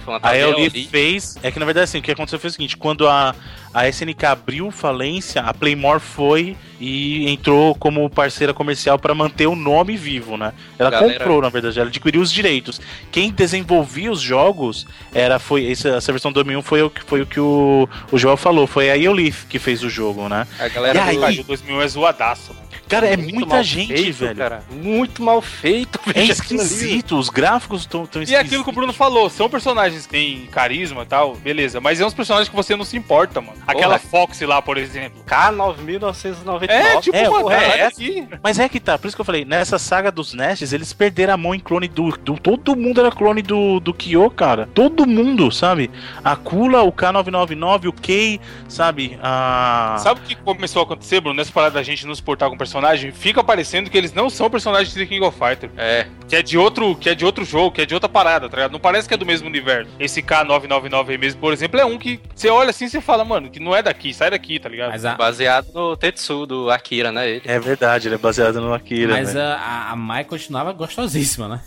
foi uma tal A de Eolith fez. É que na verdade, assim, o que aconteceu foi o seguinte: quando a, a SNK abriu falência, a Playmore foi e entrou como parceira comercial para manter o nome vivo, né? Ela Galera- comprou, na verdade, ela adquiriu os direitos. Quem desenvolvia os jogos era foi essa, essa versão 2001 foi o que foi o que o, o Joel falou, foi a Eolith que fez o jogo, né? A galera E aí? do- o 2001 é zoadaço, mano. Cara, é muito muita gente, feito, velho. Cara. Muito mal feito, É esquisito, os gráficos estão tão E aquilo que o Bruno falou, são personagens que têm carisma e tal, beleza, mas é uns personagens que você não se importa, mano. Aquela Fox lá, por exemplo. K9999. É, tipo, É, mano, porra, é daqui. Mas é que tá, por isso que eu falei, nessa saga dos Nests, eles perderam a mão em clone do, do- Todo mundo era clone do, do Kyo, cara. Todo mundo, sabe? A Kula, o K999, o Kei, sabe? A. Sabe o que começou a acontecer, Bruno? Nessa parada da gente não se portar com personagem, fica parecendo que eles não são personagens de King of Fighter. É, Que é de outro, que é de outro jogo, que é de outra parada, tá ligado? Não parece que é do mesmo universo. Esse K999 aí mesmo, por exemplo, é um que você olha assim e você fala, mano, que não é daqui, sai daqui, tá ligado? Mas a, baseado no Tetsu do Akira, né? Ele. É verdade, ele é baseado no Akira. mas né? a, a, a Mai continuava gostosíssima, né?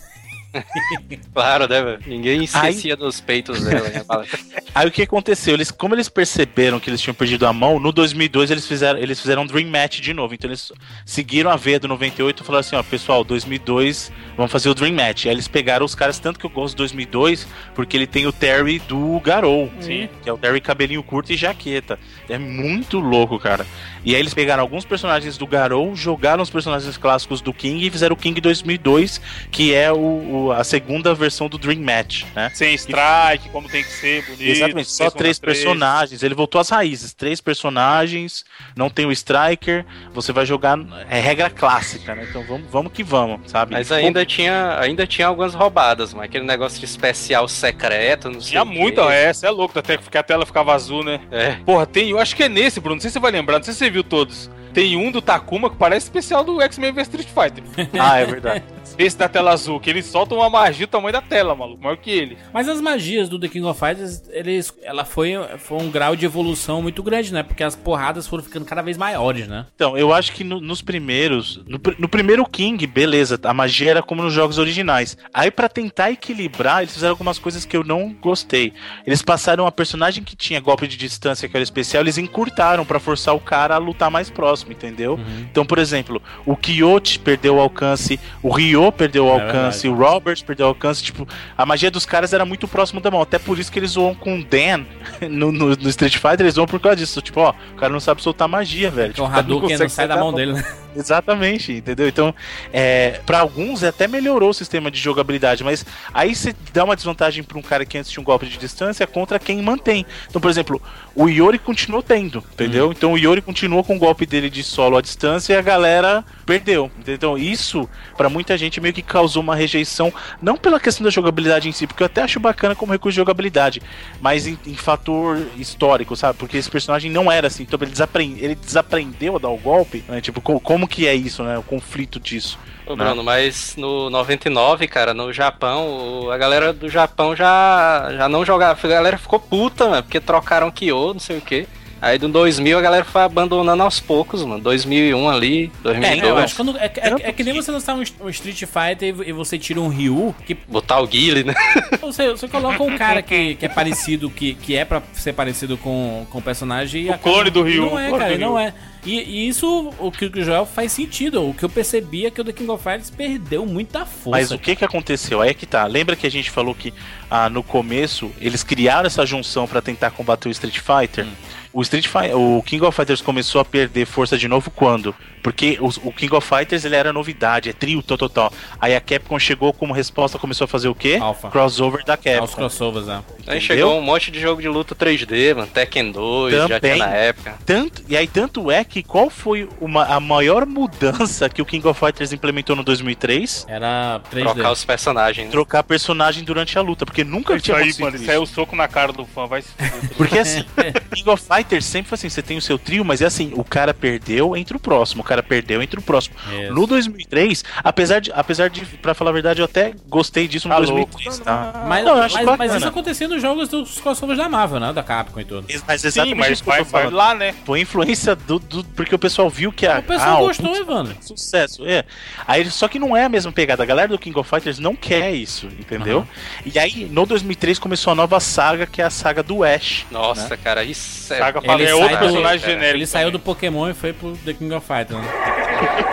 Claro, né, velho? Ninguém esquecia dos peitos dela, né? Aí o que aconteceu? Eles, como eles perceberam que eles tinham perdido a mão, no 2002 eles fizeram, eles fizeram um Dream Match de novo. Então eles seguiram a veia do 98 e falaram assim: ó, pessoal, 2002, vamos fazer o Dream Match. Aí eles pegaram os caras, tanto que eu gosto do 2002, porque ele tem o Terry do Garou. Sim. Que é o Terry cabelinho curto e jaqueta. É muito louco, cara. E aí eles pegaram alguns personagens do Garou, jogaram os personagens clássicos do King e fizeram o King 2002, que é o, o- a segunda versão do Dream Match, né? Sem strike, como tem que ser, bonito. Exatamente, só três personagens. Ele voltou às raízes. Três personagens, não tem o Striker. Você vai jogar. É regra clássica, né? Então vamos, vamos que vamos, sabe? Mas ainda tinha, ainda tinha algumas roubadas, mas aquele negócio de especial secreto, não sei Tinha muita, é, cê é louco, até que a tela ficava azul, né? É. Porra, tem, eu acho que é nesse, Bruno, não sei se você vai lembrar, não sei se você viu todos. Tem um do Takuma que parece especial do X-Men vs Street Fighter. Ah, é verdade. Esse da tela azul, que eles soltam uma magia do tamanho da tela, maluco, maior que ele. Mas as magias do The King of Fighters, eles, ela foi, foi um grau de evolução muito grande, né? Porque as porradas foram ficando cada vez maiores, né? Então, eu acho que no- nos primeiros. No, no primeiro King, beleza, a magia era como nos jogos originais. Aí, pra tentar equilibrar, eles fizeram algumas coisas que eu não gostei. Eles passaram a personagem que tinha golpe de distância, que era especial, eles encurtaram pra forçar o cara a lutar mais próximo, entendeu? Então, por exemplo, o Kyoto perdeu o alcance, o Ryo perdeu o É alcance, o Robert perdeu o alcance. Tipo, a magia dos caras era muito próximo da mão. Até por isso que eles zoam com o Dan no, no- no Street Fighter, eles zoam por causa disso. Tipo, ó, o cara não sabe soltar magia, velho. O Tipo, o cara Hadouken não consegue sai da mão dele, né? Exatamente, entendeu? Então, é, para alguns até melhorou o sistema de jogabilidade, mas aí você dá uma desvantagem pra um cara que antes tinha um golpe de distância contra quem mantém. Então, por exemplo, o Iori continuou tendo, entendeu? Então o Iori continuou com o golpe dele de solo à distância e a galera perdeu. entendeu? Então, isso pra muita gente meio que causou uma rejeição, não pela questão da jogabilidade em si, porque eu até acho bacana como recurso de jogabilidade, mas em, em fator histórico, sabe? Porque esse personagem não era assim, então ele, ele desaprendeu a dar o golpe, né? Tipo, co- como que é isso, né? O conflito disso. Ô, Bruno, mas no 99, cara, no Japão, a galera do Japão já, já não jogava. A galera ficou puta, mano, porque trocaram Kyo, não sei o quê. Aí do 2000 a galera foi abandonando aos poucos, mano. 2001 ali, É, 2002. eu acho que quando- é, é- é que nem você lançar um, um Street Fighter e, e você tira um Ryu, que Botar o Guile, né? você, você coloca um cara que, que é parecido, que, que é pra ser parecido com, com o personagem e O clone do Ryu, Não é, o clone cara, do não Ryu. é. E, e isso, o que o Joel faz sentido. O que eu percebi é que o The King of Fighters perdeu muita força. Mas o que que aconteceu? Aí é que tá. Lembra que a gente falou que ah, no começo eles criaram essa junção pra tentar combater o Street Fighter? O Street Fighter, o King of Fighters começou a perder força de novo quando? Porque os- o, King of Fighters ele era novidade, é trio total. Aí a Capcom chegou como resposta, começou a fazer o quê? Alpha. Crossover da Ah, os Capcom. crossovers, né? Aí chegou um monte de jogo de luta 3D, mano. Tekken 2, já Também. tinha na época. Tanto, e aí tanto é que qual foi uma, a maior mudança que o King of Fighters implementou no 2003? Era 3D. Trocar os personagens. né? Trocar personagem durante a luta, porque nunca Isso tinha aí, mano, isso aí é o soco na cara do fã, vai se fuder. Porque assim, King of Fighters sempre foi assim, você tem o seu trio, mas é assim, o cara perdeu entre o próximo, o cara perdeu entre o próximo. Isso. No 2003, apesar de, apesar de, pra falar a verdade, eu até gostei disso no Tá 2003, tá? Mas, Não, mas, mas isso acontecia nos jogos dos crossovers da Marvel, né? Da Capcom e tudo. Mas Sim, exatamente mas isso que eu vai, tô vai falando. lá, né? Foi influência do, do- Porque o pessoal viu que a. O pessoal ah, gostou, Evandro. Sucesso, é. Aí, só que não é a mesma pegada. A galera do King of Fighters não quer isso, entendeu? E aí, no 2003, começou a nova saga, que é a saga do Ash. Nossa, cara, isso é. Saga Ele falei, é sai outro do- personagem cara, genérico. Ele saiu do também. Pokémon e foi pro The King of Fighters, né?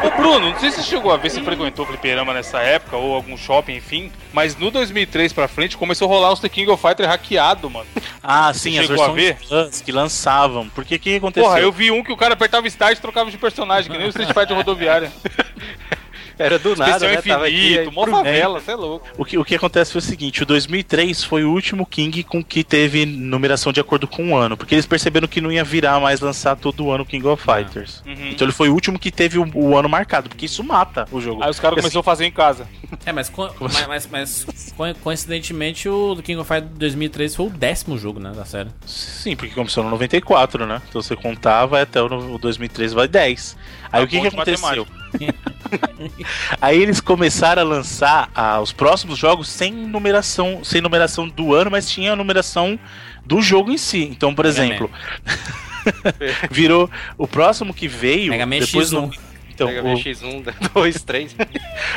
Ô, Bruno, não sei se você chegou a ver se frequentou o fliperama nessa época, ou algum shopping, enfim, mas no 2003 pra frente começou a rolar uns The King of Fighter hackeado, mano. Ah, sim, as Chegou a versões ver? Que lançavam. Porque o que aconteceu? Porra, eu vi um que o cara apertava start e trocava de personagem, que nem o Street Fighter rodoviária. Era do nada, Especial né? Tava aqui, infinito, aí, mó favela, você é louco. O que, o que acontece foi o seguinte: o 2003 foi o último King com que teve numeração de acordo com o ano. Porque eles perceberam que não ia virar mais lançar todo ano King of Fighters. Uhum. Então ele foi o último que teve o, o ano marcado. Porque isso mata o jogo. Aí os caras Porque, começaram a fazer em casa. É, mas, co- mas, mas, mas co- coincidentemente o King of Fighters 2003 foi o décimo jogo, né? Da série. assim, Sim, porque começou no 94, né? Então você contava até o, no- o 2003 vai 10. Aí Tá o que, que aconteceu? Aí eles começaram a lançar ah, os próximos jogos sem numeração, sem numeração do ano, mas tinha a numeração do jogo em si. Então, por exemplo, virou o próximo que veio Mega Man depois X1. no- então, Pega o, X1, 2, 3.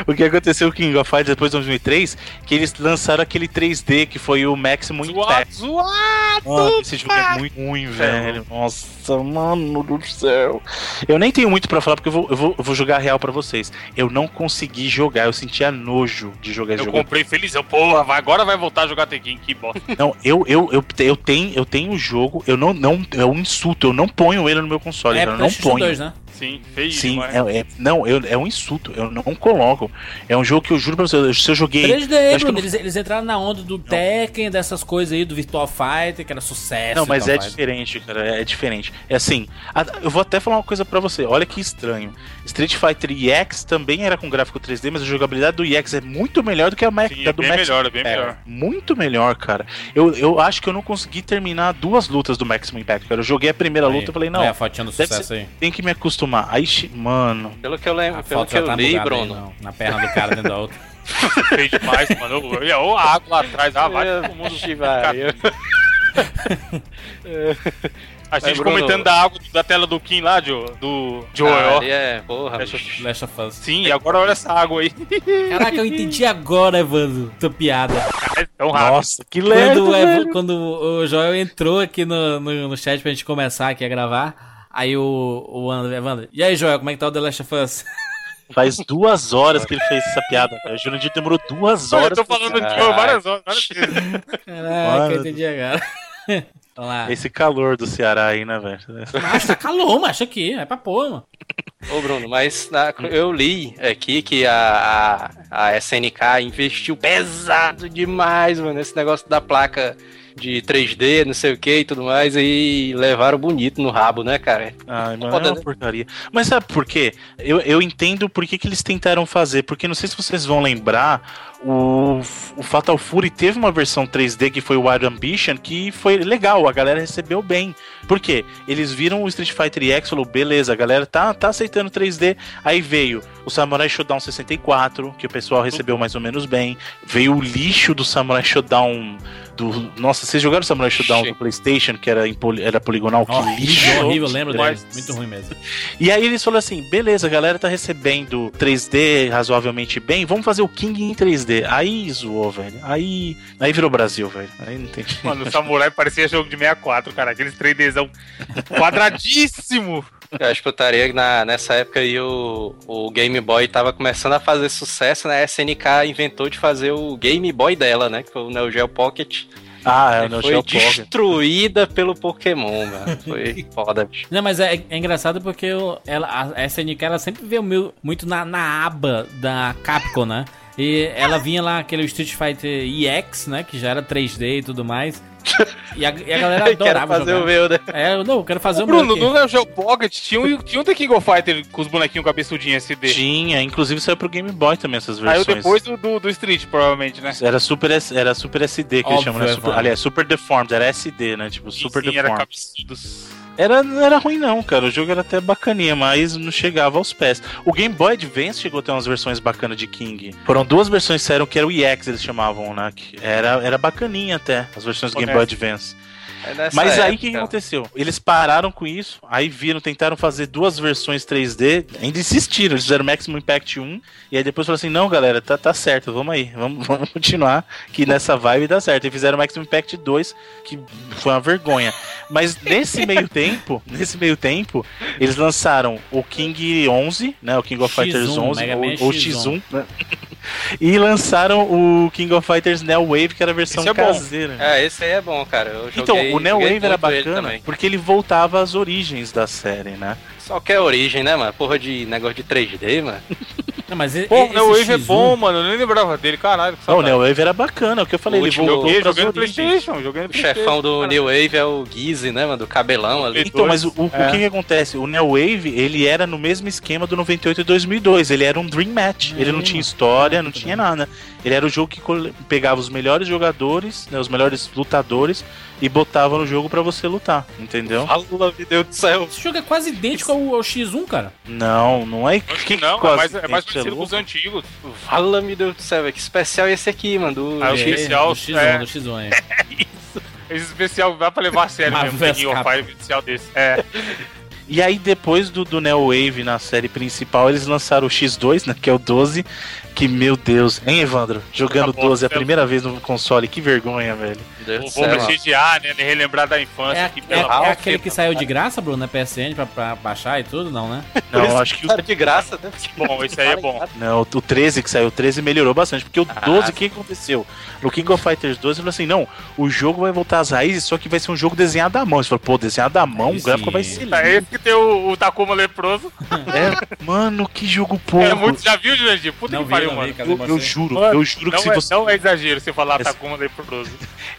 o que aconteceu com King of Fighters depois de 2003, que eles lançaram aquele 3D que foi o Maximum Zoado, Impact. zoado! Mano, esse jogo é muito ruim, velho. Nossa, mano do céu. Eu nem tenho muito pra falar porque eu vou, eu vou, eu vou jogar real pra vocês. Eu não consegui jogar, eu sentia nojo de jogar esse Eu jogo. comprei felizão, porra, vai- agora vai voltar a jogar Tekken, que bosta. Não, eu, eu, eu, eu tenho eu tenho o jogo, eu não, não. É um insulto, eu não ponho ele no meu console, É eu não PlayStation ponho. 2, né? Sim, feio Sim, demais. é, é- não, eu, é um insulto, eu não coloco. É um jogo que eu juro pra vocês, se eu joguei. 3D, acho que Bruno. eu- Eles, eles entraram na onda do Tekken, dessas coisas aí, do Virtual Fighter, que era sucesso. Não, mas é Fighter. diferente, cara. É diferente. É assim, a- eu vou até falar uma coisa pra você. Olha que estranho. Street Fighter EX também era com gráfico 3D, mas a jogabilidade do EX é muito melhor do que a Ma- Sim, da é do bem Max. melhor, é bem É, melhor. muito melhor, cara. Eu, eu acho que eu não consegui terminar duas lutas do Maximum Impact, cara. Eu joguei a primeira luta e falei, não, Aí, a fotinha do sucesso ser- aí. tem que me acostumar. Aí, mano, Pelo que eu lembro, A pelo foto que eu tá li, aí, Bruno. não, na perna do cara dentro da outra. Feio demais, mano. Eu, eu ia ou a água lá atrás, ah, vai todo mundo. Vixe, vai. Eu- A gente Bruno- comentando da água da tela do Kim lá, Joe, do Joe. Ah, é, porra. Last of Us. Sim, e agora olha essa água aí. Caraca, eu entendi agora, Evandro, tua piada. É tão rápido. nossa, que lerdo, Quando, quando o Joel entrou aqui no, no, no chat pra gente começar aqui a gravar, aí o, o André, Evandro, e aí, Joel, como é que tá o The Last of Us? Faz duas horas que ele fez essa piada. O Jurandir demorou duas eu horas. tô pra- falando de várias horas, várias vezes. Caraca, Mano. eu entendi agora. Vamos lá. Esse calor do Ceará aí, né, velho? Macho, tá calor, macho, aqui, é pra pôr, mano. Ô, Bruno, mas na- eu li aqui que a, a, a SNK investiu pesado demais, mano, nesse negócio da placa de 3D, não sei o que e tudo mais, e levaram bonito no rabo, né, cara? Ai, mano, Foda, é uma né? porcaria. Mas sabe por quê? Eu, eu entendo por que, que eles tentaram fazer, porque não sei se vocês vão lembrar, o, o Fatal Fury teve uma versão 3D que foi o Wild Ambition, que foi legal, a galera recebeu bem. Por quê? Eles viram o Street Fighter EX e falou, beleza, a galera tá, tá aceitando 3D. Aí veio o Samurai Shodown 64, que o pessoal recebeu mais ou menos bem. Veio o lixo do Samurai Shodown do... Nossa, vocês jogaram o Samurai Shodown do Playstation, que era, em poli- era poligonal? Ó, que lixo! horrível, lembro dele. Mas- Muito ruim mesmo. E aí eles falaram assim: beleza, a galera tá recebendo 3D razoavelmente bem, vamos fazer o King em 3D. Aí zoou, velho. Aí, aí virou Brasil, velho. Aí não tem. Mano, o Samurai parecia jogo de 64, cara. Aqueles 3Dzão quadradíssimo. Eu acho que eu estaria na, nessa época aí o, o Game Boy tava começando a fazer sucesso, né? A SNK inventou de fazer o Game Boy dela, né? Que foi o Neo Geo Pocket. Ah, é, E no foi Geo Pocket. destruída pelo Pokémon, mano. Foi foda, bicho. Não, mas é, é engraçado porque o- ela, a SNK ela sempre veio muito na, na aba da Capcom, né? E ela vinha lá aquele Street Fighter EX, né? Que já era 3D e tudo mais. E a, e a galera Eu quero adorava fazer jogar. o meu, né? É, eu- não, eu quero fazer o, Bruno, meu no aqui. Neo Geo Pocket tinha um, tinha um The King of Fighter com os bonequinhos cabeçudinhos SD. Tinha, inclusive saiu pro Game Boy também essas Saiu versões. depois do, do, do Street, provavelmente, né? Era super, era super SD que eles Óbvio, chamam, né? é, Super, aliás, Super Deformed, era SD, né? Tipo, Super Sim, era Deformed. cabeçudos. Era, não era ruim não, cara. O jogo era até bacaninha, mas não chegava aos pés. O Game Boy Advance chegou a ter umas versões bacanas de King. Foram duas versões que saíram que era o EX, eles chamavam, né? Que era, era bacaninha até, as versões do Game Boy Advance. É Mas aí o que, que aconteceu? Eles pararam com isso, aí viram, tentaram fazer duas versões 3D, ainda insistiram, eles fizeram Maximum Impact 1, e aí depois falaram assim, não galera, tá, tá certo, vamos aí, vamos, vamos continuar, que nessa vibe dá certo. E fizeram Maximum Impact 2, que foi uma vergonha. Mas nesse meio tempo, nesse meio tempo, eles lançaram o King 11, né, o King of X1, Fighters 11, Mega Man ou, ou X1. X1, né? E lançaram o King of Fighters Neo Wave, que era a versão Esse é bom. caseira. É, esse aí é bom, cara. Eu Então, joguei- o Neo joguei Wave era bacana porque ele voltava às origens da série, né? Só que é origem, né, mano? Porra de negócio de 3D, mano. Não, mas Pô, o Neo Wave é X1 bom, mano. Eu nem lembrava dele, caralho. que Não, o. Neo Wave era bacana, é o que eu falei, O ele voltou Joguei, joguei no. Playstation, joguei no O Playstation. chefão do caralho. New Wave é o Gizzy, né, mano? Do cabelão ali. Então, mas o, o É. que que acontece? O Neo Wave, ele era no mesmo esquema do 98 e 2002, ele era um Dream Match, ele não Hum, tinha história, não tinha nada. Ele era o jogo que pegava os melhores jogadores, né, os melhores lutadores, e botava no jogo pra você lutar, entendeu? Fala, meu Deus do céu. Esse jogo é quase idêntico ao, ao X1, cara. Não, não é Acho que não, é quase mais, é mais tem, parecido você com os louco? antigos. Fala, meu Deus do céu, velho. Que especial é esse aqui, mano? Do... Ah, o É, especial, Do X1, é. do X1, é. Esse especial dá pra levar a sério mesmo. Tem King of. Fire especial desse. É. E aí, depois do, do Neo Wave na série principal, eles lançaram o X2, né? Que é o 12. Que, meu Deus. Hein, Evandro? Jogando Tá bom, 12 a pelo- primeira vez no console. Que vergonha, velho. Deus do Vou prestigiar, né? Relembrar da infância É, aqui é- pela é aquele que saiu de graça, Bruno, na PSN pra, pra baixar e tudo, não, né? Não, acho que o, Cara, de graça, né? Bom, esse aí é bom. não, o 13 que saiu, o 13 melhorou bastante. Porque o Ah, 12, o que aconteceu? No King of Fighters 12, ele falou assim: não, o jogo vai voltar às raízes, só que vai ser um jogo desenhado à mão. Você falou, pô, desenhado à mão, Aí o gráfico sim. vai ser É lindo. esse que tem o, o Takuma leproso. É, mano, que jogo porco. É muito, já viu, Jurandir? Puta Não que vi, pariu, mano. Eu, eu você? juro, Mano, eu juro que Não se é, você. não é exagero você falar Essa- Takuma leproso.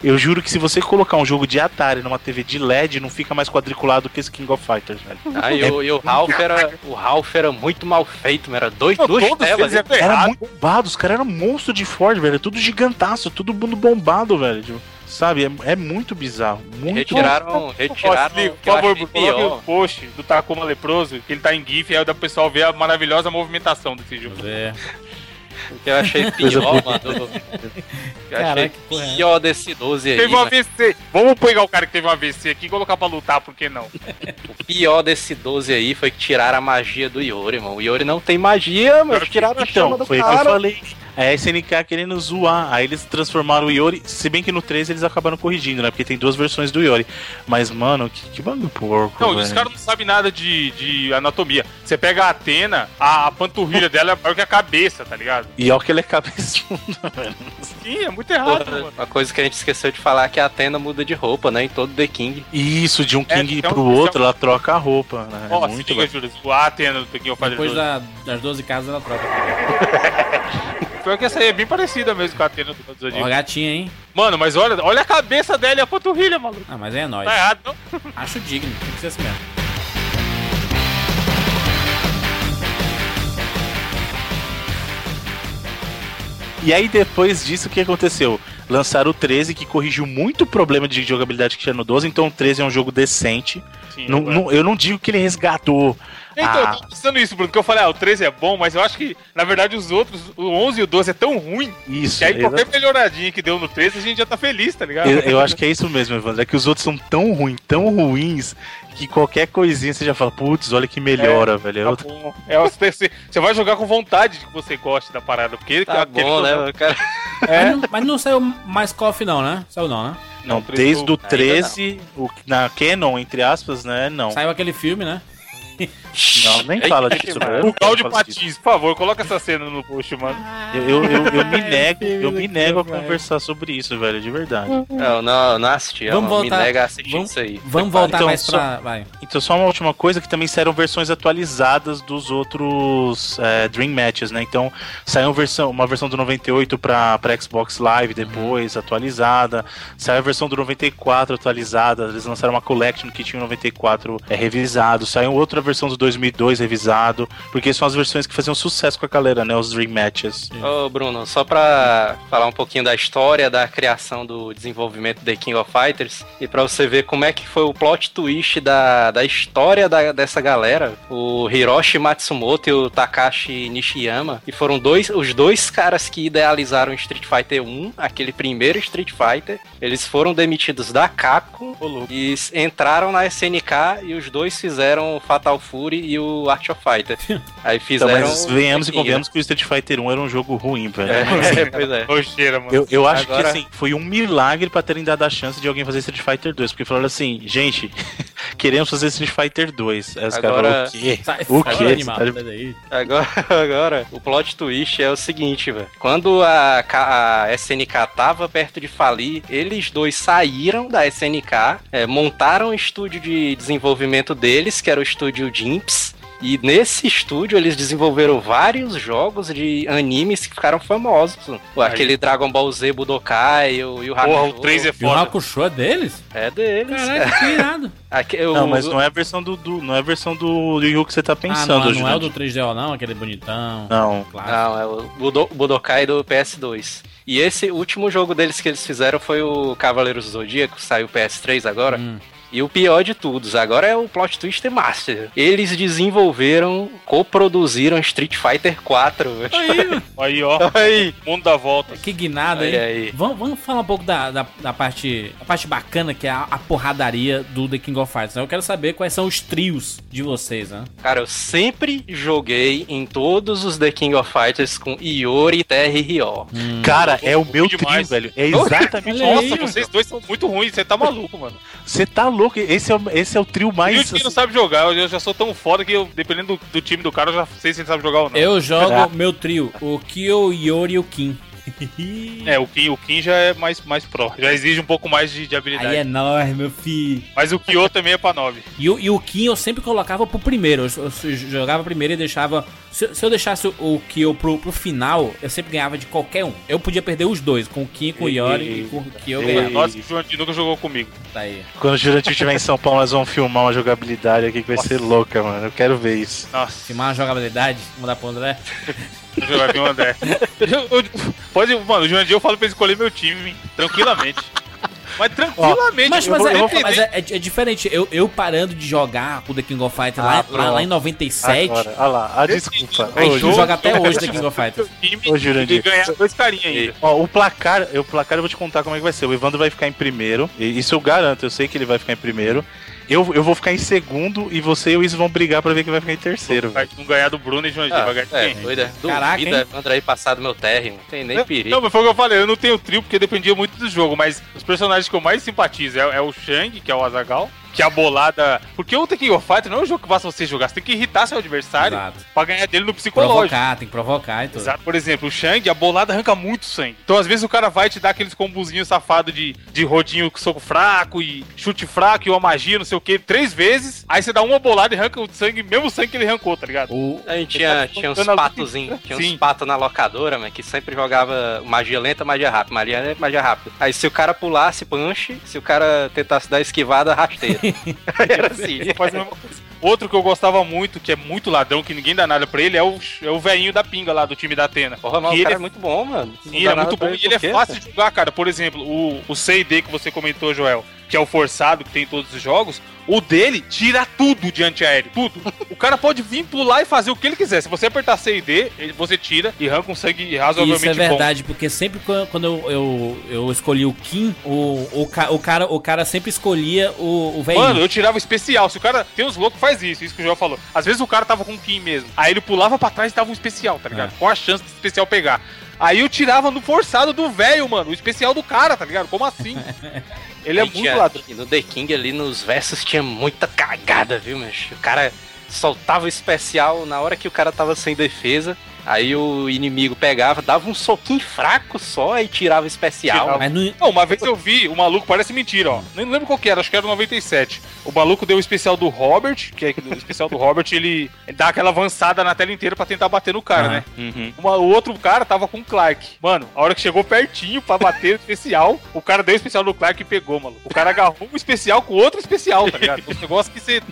Eu juro que se você colocar um jogo de Atari numa TV de LED, não fica mais quadriculado que esse King of Fighters, velho. Ah, e o, e o Ralph era. O Ralph era muito mal feito, mano. Era dois, Não, duas telas. é Era errado. muito bombado, os caras eram monstro de Ford, velho. Tudo gigantaço, tudo mundo bombado, velho. Tipo, Sabe? É, é muito bizarro. Muito Retiraram. Retiraram. Eu por favor, coloque o post do Takuma Leproso, que ele tá em GIF, aí o pessoal vê a maravilhosa movimentação desse jogo. Ver. O que eu achei pior, mano. Eu Caraca, achei é pior desse 12 aí. Teve um mano. AVC. Vamos pegar o cara que teve um AVC aqui e colocar pra lutar, por que não? O pior desse 12 aí foi que tiraram a magia do Yori, mano. O Yori não tem magia, mano. Tiraram a chama Então, do foi o que eu cara. falei. É a SNK querendo zoar. Aí eles transformaram o Yori. Se bem que no 3 eles acabaram corrigindo, né? Porque tem duas versões do Yori. Mas, mano, que, que bagulho porco. Não, velho. os caras não sabem nada de, de anatomia. Você pega a Atena, a, a panturrilha dela é maior que a cabeça, tá ligado? E olha que ele é cabeçudo, velho. Sim, é muito errado, Porra, mano. Uma coisa que a gente esqueceu de falar é que a Atena muda de roupa, né? Em todo The King. Isso, de um É, King então, pro é outro, um- ela troca a roupa, né? Ó, é muito liga. Júlio, a Atena do Tekken of Fighters Depois 12. da- das 12 casas ela troca. Pior que essa aí é bem parecida mesmo com a Atena do Ó, Zodíaco. gatinha, hein? Mano, mas olha, olha a cabeça dela e a panturrilha, maluco. Ah, mas é nóis. Tá errado, não? Acho digno, tem que ser assim mesmo. E aí, depois disso, o que aconteceu? Lançaram o 13, que corrigiu muito o problema de jogabilidade que tinha no 12, então o 13 é um jogo decente. Sim, Não- não- eu não digo que ele resgatou. Então, Ah. eu tava pensando isso, Bruno, que eu falei, ah, o 13 é bom, mas eu acho que, na verdade, os outros, o 11 e o 12 é tão ruim, Isso, que aí exa- qualquer melhoradinha que deu no 13, a gente já tá feliz, tá ligado? eu, eu acho que é isso mesmo, Evandro. É que os outros são tão ruins, tão ruins, que qualquer coisinha você já fala, putz, olha que melhora, velho. É Tá. É, você, você- vai jogar com vontade de que você goste da parada, porque Tá aquele bom, né, jogo- cara? É. Mas, não, mas não saiu mais coffee não, né? Saiu não, né? Não, desde o ainda 13, o, na Canon, entre aspas, né? Não. Saiu aquele filme, né? Não, nem fala disso, velho. O disso. patins, por favor, coloca essa cena no post, mano. Eu, eu, eu, eu me nego, eu me nego a conversar sobre isso, velho, de verdade. Não, não, não assisti. Vamos eu voltar- Me nega a assistir vamos- isso aí. Vamos Então, voltar mais só- pra. Vai. Então, só uma última coisa, que também saíram versões atualizadas dos outros é, Dream Matches, né? Então, saiu uma versão, uma versão do 98 pra, pra Xbox Live depois, atualizada. Saiu a versão do 94 atualizada. Eles lançaram uma Collection que tinha o 94 é, revisado. Saiu outra versão do 2002 revisado. Porque são as versões que faziam sucesso com a galera, né? Os Dream Matches. Ô, Bruno, só pra falar um pouquinho da história da criação do desenvolvimento The King of Fighters e pra você ver como é que foi o plot twist da, da história da- dessa galera, o Hiroshi Matsumoto e o Takashi Nishiyama, que foram dois, os dois caras que idealizaram Street Fighter 1, aquele primeiro Street Fighter, eles foram demitidos da Capcom e entraram na SNK e os dois fizeram o Fatal Fury e o Art of Fighter. Aí Então, fizeram. mas venhamos e convenhamos que o Street Fighter 1 era um jogo ruim, velho. É, pois é. Rocheira, mano. Eu, eu acho Agora- que assim, foi um milagre pra terem dado a chance de alguém fazer Street Fighter 2. Porque falaram assim, gente, queremos fazer Street Fighter 2. Aí os caras Agora- falaram, o quê? Sai O quê? tá-. Agora, agora, o plot twist é o seguinte, velho. Quando a, a SNK tava perto de falir, eles dois saíram da SNK, é, montaram o estúdio de desenvolvimento deles, que era o estúdio Jimps. E nesse estúdio eles desenvolveram vários jogos de animes que ficaram famosos. O- Aquele Dragon Ball Z Budokai o, e o Porra, o Hakusho. 3 é E o foda. Hakusho é deles? É deles. Caraca, que irado. O- Não, mas não é a versão do, do- não é a versão do Ryu que você tá Ah, pensando, não, não é o Jurandir. do 3DO, não, aquele bonitão. Não. Claro. Não, é o Budo- Budokai do PS2. E esse último jogo deles que eles fizeram foi o Cavaleiros do Zodíaco, saiu PS3 agora. Hum. E o pior de todos, agora é o Plot Twister Master. Eles desenvolveram, coproduziram Street Fighter 4. velho. Aí. Aí, ó. Aí. Mundo dá volta. que guinada Aí, aí. Vamos, vamos falar um pouco da, da, da parte, a parte bacana, que é a, a porradaria do The King of Fighters. né? Eu quero saber quais são os trios de vocês, né? Cara, eu sempre joguei em todos os The King of Fighters com Iori, Terra e Ryo. Cara, é o meu trio, demais. velho. É exatamente. Nossa, mano. vocês dois são muito ruins, você tá maluco, mano. Você tá louco? Esse é, o- esse é o trio E o mais. time não sabe jogar, eu já sou tão foda que eu, dependendo do, do time do cara, eu já sei se ele sabe jogar ou não. Eu jogo meu trio, o Kyo, o Yori e o Kim. É, o Kim, o Kim já é mais, mais pro, já exige um pouco mais de, de habilidade. Aí é nóis, meu filho. Mas o Kyo também é pra 9. E, o- e o Kim eu sempre colocava pro primeiro. Eu, eu jogava primeiro e deixava. Se, se eu deixasse o Kyo pro, pro final, eu sempre ganhava de qualquer um. Eu podia perder os dois, com o Kim, com o Yori e, com o Kyo eu e- ganhava. Nossa, o de nunca jogou comigo. Tá aí. Quando o Jurandir estiver em São Paulo, nós vamos filmar uma jogabilidade aqui que vai ser louca, mano. Eu quero ver isso. Nossa, Filmar uma jogabilidade, mudar pro André. eu jogar bem o André. Eu- eu- pode, mano, o Jurandir eu falo pra ele escolher meu time, tranquilamente. Mas tranquilamente. Mas, eu mas, vou- é, eu vou mas é, é- é diferente. Eu, eu parando de jogar o The King of Fighters Ah, lá, lá, lá em 97. Agora, olha lá, a desculpa. A gente joga até hoje The King of Fighters. Ô, Jurandir. ganhar dois carinha ainda. Ó, o placar, o placar eu vou te contar como é que vai ser. O Evandro vai ficar em primeiro, e isso eu garanto, eu sei que ele vai ficar em primeiro. Eu, eu vou ficar em segundo e você e o Izzy vão brigar pra ver quem vai ficar em terceiro. Vai não ganhar do Bruno e Jurandir, Ah, vai ganhar de é, doida. Caraca, Duvida, hein? André aí passar do meu térreo. Não tem nem perigo. Não, mas foi o que eu falei, eu não tenho trio porque dependia muito do jogo, mas os personagens que eu mais simpatizo é, é o Shang, que é o Azagal, que é a bolada. Porque o The King of Fighters não é um jogo que basta você jogar, você tem que irritar seu adversário Exato. pra ganhar dele no psicológico. Provocar, tem que provocar e tudo. Exato. Por exemplo, o Shang, a bolada arranca muito sangue. Então, às vezes, o cara vai te dar aqueles combozinhos safados de, de rodinho com soco fraco e chute fraco e uma magia, não sei o que, três vezes. Aí você dá uma bolada e arranca o sangue, mesmo sangue que ele arrancou, tá ligado? O, A gente tinha, tinha uns patozinhos, tinha Sim. uns patos na locadora, mas que sempre jogava magia lenta, magia rápida, magia lenta, magia rápida. Aí se o cara pulasse, punch, se o cara tentasse dar esquivada, rasteira. Era assim. Ele faz a mesma coisa. Outro que eu gostava muito, que é muito ladrão, que ninguém dá nada pra ele, é o, é o velhinho da pinga lá do time da Atena. Porra, mas o ele é muito bom, mano. Sim, dá é muito bom e ele é fácil de jogar, cara. Por exemplo, o, o C&D que você comentou, Joel, que é o forçado que tem em todos os jogos, o dele tira tudo de antiaéreo, tudo. o cara pode vir pular e fazer o que ele quiser. Se você apertar C e D, você tira e arranca um sangue razoavelmente Isso é bom. verdade, porque sempre quan- quando eu, eu, eu escolhi o Kim, o, o, o, cara, o cara sempre escolhia o, o velhinho. Mano, eu tirava o especial. Se o cara. Tem uns loucos faz isso, isso que o Joel falou. Às vezes o cara tava com o Kim mesmo. Aí ele pulava pra trás e dava um especial, tá ligado? É. Com a chance do especial pegar. Aí eu tirava no forçado do velho, mano. O especial do cara, tá ligado? Como assim? Ele é Aí muito tinha- ladrão. No The King ali, nos versos, tinha muita cagada, viu, mas O cara soltava o especial na hora que o cara tava sem defesa. Aí o inimigo pegava, dava um soquinho fraco só e tirava o especial. Tirava. Mas não, Não, uma vez eu vi, o maluco parece mentira, ó. Nem lembro qual que era, acho que era o 97. O maluco deu o especial do Robert, que é o especial do Robert, ele dá aquela avançada na tela inteira pra tentar bater no cara, Aham. né? Uhum. Uma- o outro cara tava com o Clark. Mano, a hora que chegou pertinho pra bater o especial, o cara deu o especial do Clark e pegou, mano. O cara agarrou o especial com outro especial, tá ligado? Um negócio que você.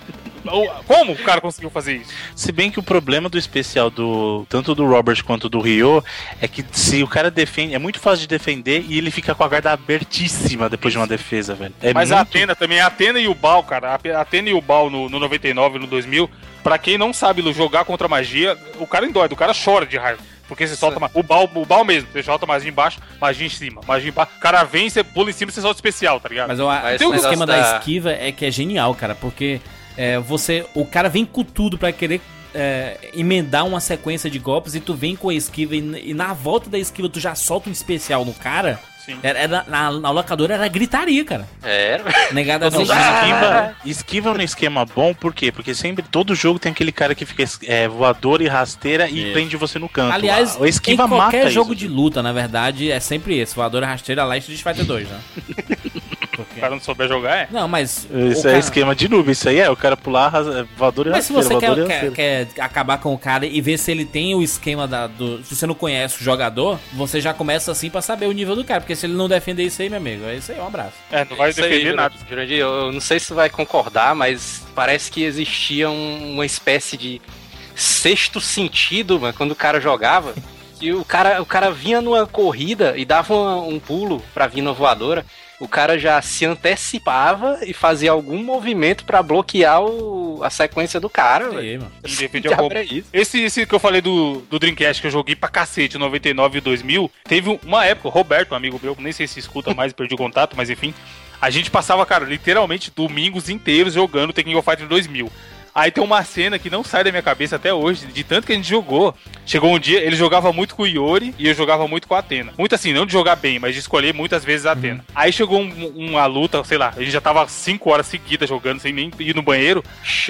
Como o cara conseguiu fazer isso? Se bem que o problema do especial do tanto do Robert quanto do Rio é que se o cara defende, é muito fácil de defender e ele fica com a guarda abertíssima depois de uma defesa, velho. É Mas a muito... Atena também, a Atena e o Bal, cara. A Atena e o Bal no, no 99 no 2000, pra quem não sabe jogar contra magia, o cara endóide, o cara chora de raiva. Porque você solta o bal, o bal mesmo, você solta magia embaixo, magia em cima, magia embaixo. O cara vem, você pula em cima e você solta especial, tá ligado? Mas um esse esquema da... da- esquiva é que é genial, cara, porque é, você. O cara vem com tudo pra querer é, emendar uma sequência de golpes e tu vem com a esquiva e, e na volta da esquiva tu já solta um especial no cara. Sim. Era, era- na, na locadora era gritaria, cara. Era. Negada Não, esquiva, esquiva é um esquema bom, por quê? Porque sempre, todo jogo tem aquele cara que fica é, voador e rasteira e Isso. prende você no canto. Aliás, a esquiva em qualquer mata jogo isso. de luta, na verdade, é sempre esse. Voadora rasteira lá e Street Fighter 2, né? O Porque- cara não souber jogar, é. Não, mas. Isso o é cara- esquema de noob, isso aí é, o cara pular, ras- voador e Mas se você quer, e quer, quer acabar com o cara e ver se ele tem o esquema da, do. Se você não conhece o jogador, você já começa assim pra saber o nível do cara. Porque se ele não defender isso aí, meu amigo, é isso aí, um abraço. É, não vai Isso aí, defender Jurandir. nada. Jurandir, eu não sei se tu vai concordar, mas parece que existia um- uma espécie de sexto sentido, mano, quando o cara jogava. Que o cara, o cara vinha numa corrida e dava uma- um pulo pra vir na voadora. O cara já se antecipava e fazia algum movimento pra bloquear o- a sequência do cara, velho. Esse, esse que eu falei do, do Dreamcast, que eu joguei pra cacete, 99 e 2000, teve uma época, o Roberto, um amigo meu, nem sei se escuta mais, perdi o contato, mas enfim, a gente passava, cara, literalmente domingos inteiros jogando Tekken of Fighter 2000. Aí tem uma cena que não sai da minha cabeça até hoje, de tanto que a gente jogou. Chegou um dia, ele jogava muito com o Iori e eu jogava muito com a Atena. Muito assim, não de jogar bem, mas de escolher muitas vezes a Atena. Aí chegou um- uma luta, sei lá, a gente já tava 5 horas seguidas jogando, sem nem ir no banheiro.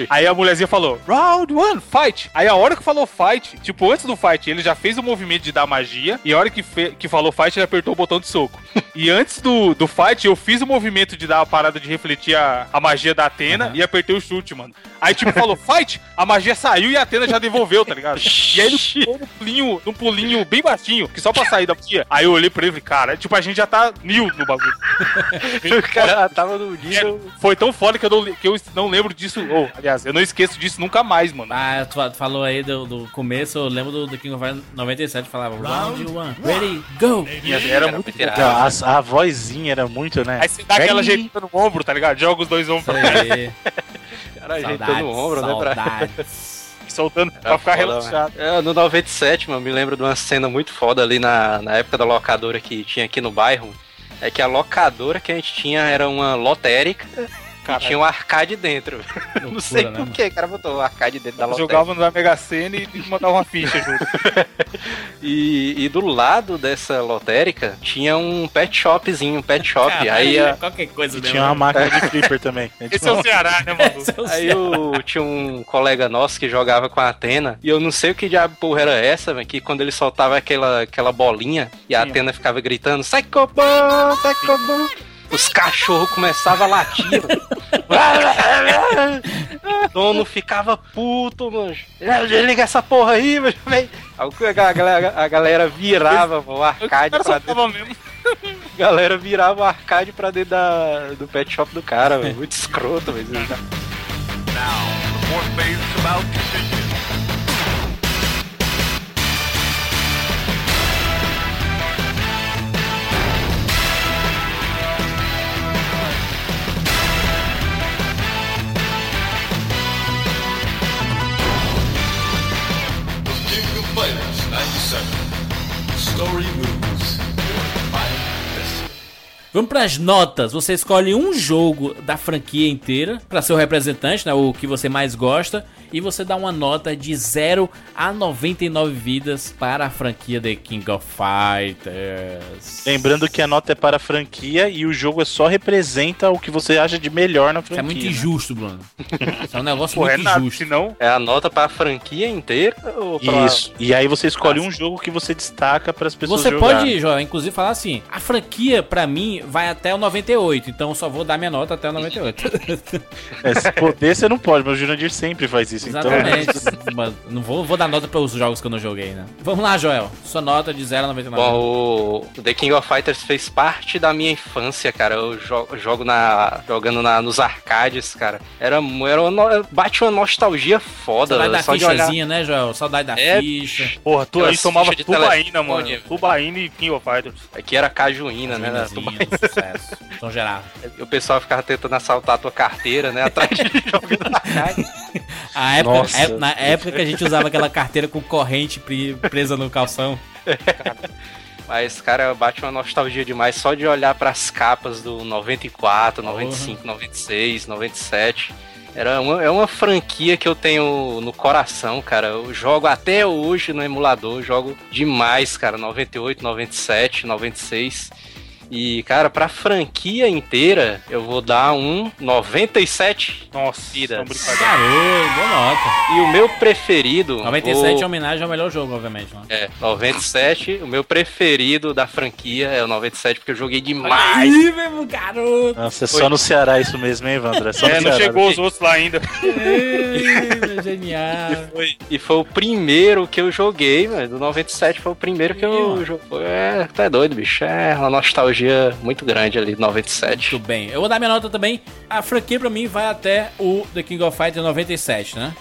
Aí a mulherzinha falou, round one, fight. Aí a hora que falou fight, tipo, antes do fight, ele já fez o movimento de dar magia. E a hora que, que falou fight, ele apertou o botão de soco. e antes do, do fight, eu fiz o movimento de dar a parada de refletir a, a magia da Atena e apertei o chute, mano. Aí, tipo, falou fight, a magia saiu e a Atena já devolveu, tá ligado? E aí ele ficou num pulinho, num pulinho bem baixinho, que só pra sair da magia. Aí eu olhei pra ele e falei, cara, tipo, a gente já tá mil no bagulho. O cara tava no nível. Foi tão foda que eu não, que eu não lembro disso. Ou, aliás, eu não esqueço disso nunca mais, mano. Ah, tu falou aí do, do começo, eu lembro do, do King of Fighters 97, falava round one, ready, go! Era muito bom. Não, a, a vozinha era muito, né? Aí você dá aquela jeitada no ombro, tá ligado? Joga os dois ombros pra trás, Cara, ajeitando saudades, o ombro, né? Pra... saudades. soltando pra ficar foda, relaxado. É, no 97, mano, me lembro de uma cena muito foda ali na, na época da locadora que tinha aqui no bairro. É que a locadora que a gente tinha era uma lotérica e tinha um arcade dentro. Não sei Loucura, né, por que o cara botou o arcade dentro da lotérica. Jogava na Mega Sena e mandava uma ficha junto. E, e do lado dessa lotérica tinha um pet shopzinho, um pet shop. aí a- qualquer coisa mesmo, tinha uma máquina de flipper também. Esse é o Ceará, né, mano? É Aí eu tinha um colega nosso que jogava com a Atena, e eu não sei o que diabo porra era essa, velho, que quando ele soltava aquela, aquela bolinha e a Sim. Atena ficava gritando, sai cobão, sai cobão. Os cachorros começavam a latir. o dono ficava puto, mano. Liga essa porra aí, meu velho. A galera, a galera virava o arcade pra dentro. mesmo. A galera virava o arcade pra dentro da, do pet shop do cara, velho. Muito escroto, velho. Now, the fourth phase is about story will Vamos pras notas. Você escolhe um jogo da franquia inteira pra ser o representante, né? O que você mais gosta. E você dá uma nota de 0 a 99 vidas para a franquia The King of Fighters. Lembrando que a nota é para a franquia e o jogo é só representa o que você acha de melhor na Isso franquia. é muito né? injusto, Bruno. Isso é um negócio Pô, é muito nada, injusto. senão. É a nota pra franquia inteira ou pra... Isso. E aí você escolhe um jogo que você destaca para as pessoas Você jogarem. pode, Joel, inclusive falar assim: a franquia, pra mim, vai até o 98, então eu só vou dar minha nota até o 98. É, se poder, você não pode, mas o Jurandir sempre faz isso. Exatamente. Então, Mas não vou, vou dar nota para os jogos que eu não joguei, né? Vamos lá, Joel. Sua nota de 0 a 99. Bom, o The King of Fighters fez parte da minha infância, cara. Eu jo- jogo na, jogando na, nos arcades, cara. Era, era uma, bate uma nostalgia foda, Saudade da Só fichazinha, né, Joel? Saudade da É, ficha. Porra, tu aí tomava de tubaína, mano. telefone. Tubaína e King of Fighters. Aqui era cajuína, né? Era Minazinha tuba- do sucesso. São Gerardo. E o pessoal ficava tentando assaltar a tua carteira, né? Atrás de jogo da arcade. A época, Nossa. é- na época que a gente usava aquela carteira com corrente pre- presa no calção. Mas, cara, bate uma nostalgia demais só de olhar pras capas do 94, 95, 96, 97. Era uma, é uma franquia que eu tenho no coração, cara. Eu jogo até hoje no emulador, jogo demais, cara. 98, 97, 96. E, cara, pra franquia inteira, eu vou dar um 97. Nossa. Garoto, boa nota. E o meu preferido. 97 é o- homenagem ao melhor jogo, obviamente. Né? É, 97. O meu preferido da franquia é o 97, porque eu joguei demais. Aí, mesmo, garoto. Nossa, é só no Ceará isso mesmo, hein, Evandro? É só É, não Ceará. chegou os outros lá ainda. Ei, Genial. Foi- e foi o primeiro que eu joguei, velho. Do 97 foi o primeiro que eu mano. joguei. É, tá doido, bicho. É uma nostalgia muito grande ali, 97. Muito bem. Eu vou dar minha nota também. A franquia pra mim vai até o The King of Fighters 97, né?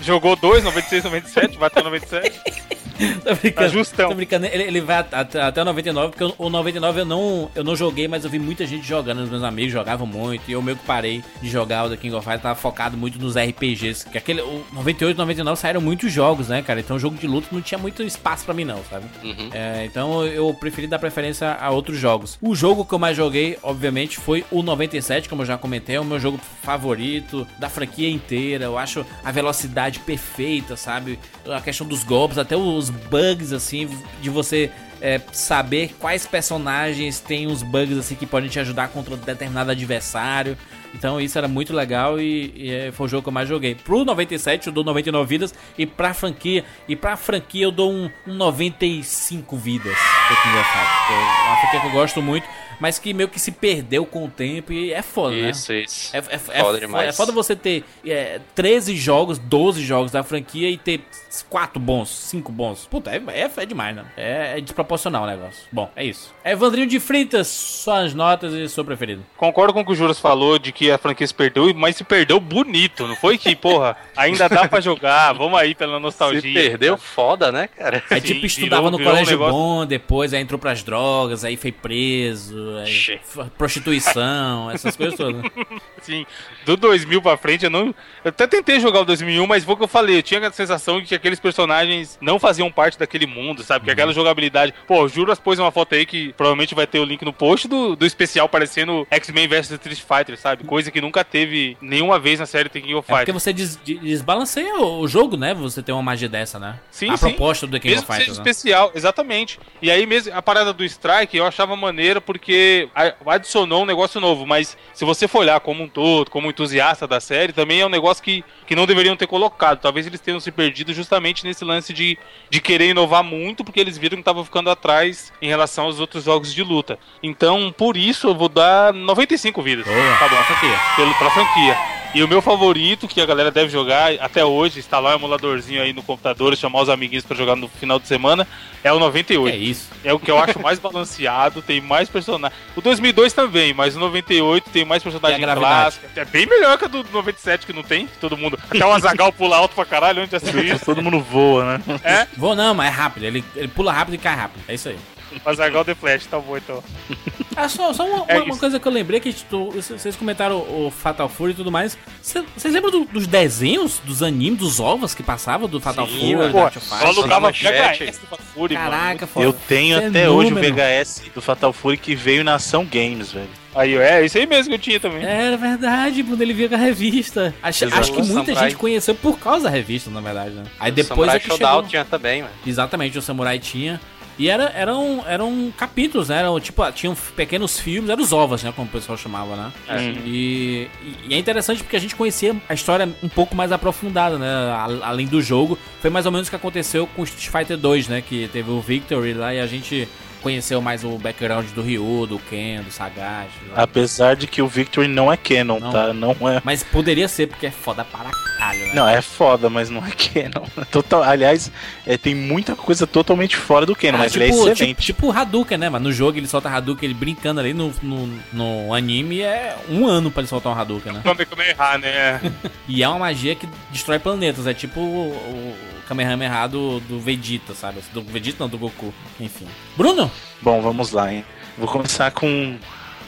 Jogou dois, 96, 97, vai até 97. Tô brincando. Tá justão. Tô brincando. Ele, ele vai at- até, até o 99, porque o- o 99 eu não, eu não joguei, mas eu vi muita gente jogando. Os meus amigos jogavam muito. E eu meio que parei de jogar o The King of Fighters. Tava focado muito nos RPGs. Que aquele, o 98 e 99 saíram muitos jogos, né, cara? Então jogo de luta não tinha muito espaço pra mim, não, sabe? Uhum. É, então eu preferi dar preferência a outros jogos. O jogo que eu mais joguei, obviamente, foi o 97, como eu já comentei, é o meu jogo favorito da franquia inteira. Eu acho a velocidade perfeita, sabe? A questão dos golpes, até os bugs, assim, de você é, saber quais personagens têm os bugs assim que podem te ajudar contra um determinado adversário. Então isso era muito legal e, e, é, foi o jogo que eu mais joguei. Pro 97 eu dou 99 vidas e pra franquia e pra franquia eu dou um, um 95 vidas. Fighters, que é uma franquia que eu gosto muito, mas que meio que se perdeu com o tempo e é foda, né? Isso, isso. É, é, é, Foda é, demais. é foda você ter é, 13 jogos, 12 jogos da franquia e ter 4 bons, 5 bons. Puta, é, é, é demais, né? É, é desproporcional o negócio. Bom, é isso. Evandrinho de Fritas, suas notas e seu preferido. Concordo com o que o Juras falou de que a franquia se perdeu, mas se perdeu bonito. Não foi que, porra, ainda dá pra jogar, vamos aí pela nostalgia. Se perdeu, foda, né, cara? Aí, Sim, tipo, estudava virou- no virou um colégio negócio- bom, depois aí entrou pras drogas, aí foi preso, f- prostituição, essas coisas todas. né? Sim, do 2000 pra frente eu não. Eu até tentei jogar o 2001, mas foi o que eu falei. Eu tinha a sensação de que aqueles personagens não faziam parte daquele mundo, sabe? Que aquela jogabilidade. Pô, o Juras pôs uma foto aí que provavelmente vai ter o link no post do, do especial parecendo X-Men vs Street Fighter, sabe? Coisa que nunca teve nenhuma vez na série The King of É porque Fighters. você des- de- desbalanceia o jogo, né? Você tem uma magia dessa, né? Sim, a sim. proposta do The King Mesmo of seja Fighters, né? especial, exatamente. E aí mesmo a parada do Strike eu achava maneira porque a- adicionou um negócio novo, mas se você for olhar como um todo, como entusiasta da série, também é um negócio que, que não deveriam ter colocado. Talvez eles tenham se perdido justamente nesse lance de, de querer inovar muito, porque eles viram que estavam ficando atrás em relação aos outros jogos de luta. Então, por isso, eu vou dar 95 vidas. Boa, tá bom. aqui. Pelo, pra franquia. E o meu favorito, que a galera deve jogar até hoje, instalar um emuladorzinho aí no computador, chamar os amiguinhos pra jogar no final de semana, é o Que 98. é isso? É o que eu acho mais balanceado, tem mais personagens. O 2002 também, mas o 98 tem mais personagens a gravidade? clássicos. É bem melhor que a do 97 que não tem, que todo mundo. Até o Azagal pula alto pra caralho, onde já assistiu isso? Todo mundo voa, né? É, Vou não, mas é rápido. Ele, ele pula rápido e cai rápido. É isso aí. Mas agora The Flash, tá bom então. Ah, só, só uma, É uma- coisa que eu lembrei que tu- vocês comentaram o Fatal Fury e tudo mais. Cê- Vocês lembram do- dos desenhos, dos animes, dos ovos que passavam do Fatal Sim, Fury, mano. Pô, só manchete. VHS do Fúria, mano. Caraca, foda. Eu tenho até hoje o. VHS do Fatal Fury que veio na Ação Games, velho. Aí, é isso aí mesmo que eu tinha também. Era verdade, quando ele veio com a revista. Acho, acho que muita Samurai. gente conheceu por causa da revista, na verdade, né? Aí O depois Samurai é que Showdown chegou... tinha também, mano. Exatamente, o Samurai tinha. E era, eram, eram capítulos, né? Eram, tipo, tinham pequenos filmes, eram os ovas, né? Como o pessoal chamava, né? É. E, e é interessante porque a gente conhecia a história um pouco mais aprofundada, né? A- Além do jogo. Foi mais ou menos o que aconteceu com Street Fighter 2, né? Que teve o Victory lá e a gente conheceu mais o background do Ryu, do Ken, do Sagat. Apesar de que o Victory não é canon, Não. tá? Não é. Mas poderia ser, porque é foda para caralho, né? Não, é foda, mas não é canon. Total, aliás, é, tem muita coisa totalmente fora do canon, Ah, mas ele é tipo, excelente. tipo, tipo o Hadouken, né, mano? No jogo ele solta Hadouken, ele brincando ali no, no, no anime é um ano pra ele soltar um Hadouken, né? Como é como é errar, né? E é uma magia que destrói planetas, é tipo o, o Kamehameha do, do Vegeta, sabe? Do Vegeta não, do Goku, enfim. Bruno? Bom, vamos lá, hein? Vou começar com,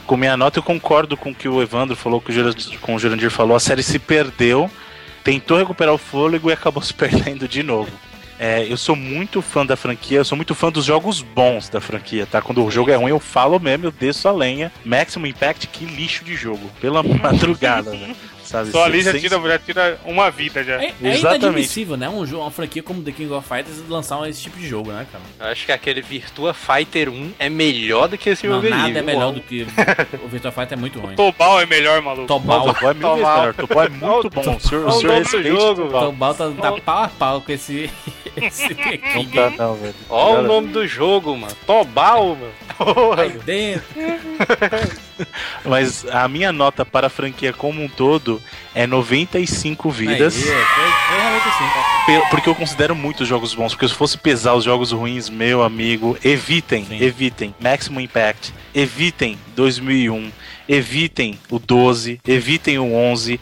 com minha nota. Eu concordo com o que o Evandro falou, que o Jurandir, com o Jurandir falou. A série se perdeu, tentou recuperar o fôlego e acabou se perdendo de novo. É, eu sou muito fã da franquia, eu sou muito fã dos jogos bons da franquia, tá? Quando o jogo é ruim, eu falo mesmo, eu desço a lenha. Maximum Impact, que lixo de jogo. Pela madrugada, velho. Sabe? Só ali já tira, já tira uma vida já. É, é inadmissível, né? Um jogo, uma franquia como The King of Fighters lançar esse tipo de jogo, né, cara? Eu acho que aquele Virtua Fighter 1 é melhor do que esse Não, jogo aí. nada é melhor do que o Virtua Fighter é muito ruim. Tobal é melhor, maluco. Tobal. o Tobal é Tobal. melhor. O Tobal é muito bom. O senhor, o o senhor do respeite jogo, o Tobal. Tobal tá, tá pau a pau com esse, esse The Não King. tá não, velho. Olha o nome do jogo, mano. Tobal, mano. Porra. Aí dentro. Mas a minha nota para a franquia como um todo é 95 vidas. Aí, foi, realmente assim, Porque eu considero muitos jogos bons. Porque se fosse pesar os jogos ruins, meu amigo, evitem, Sim. evitem Maximum Impact, evitem 2001, evitem o 12, evitem o 11.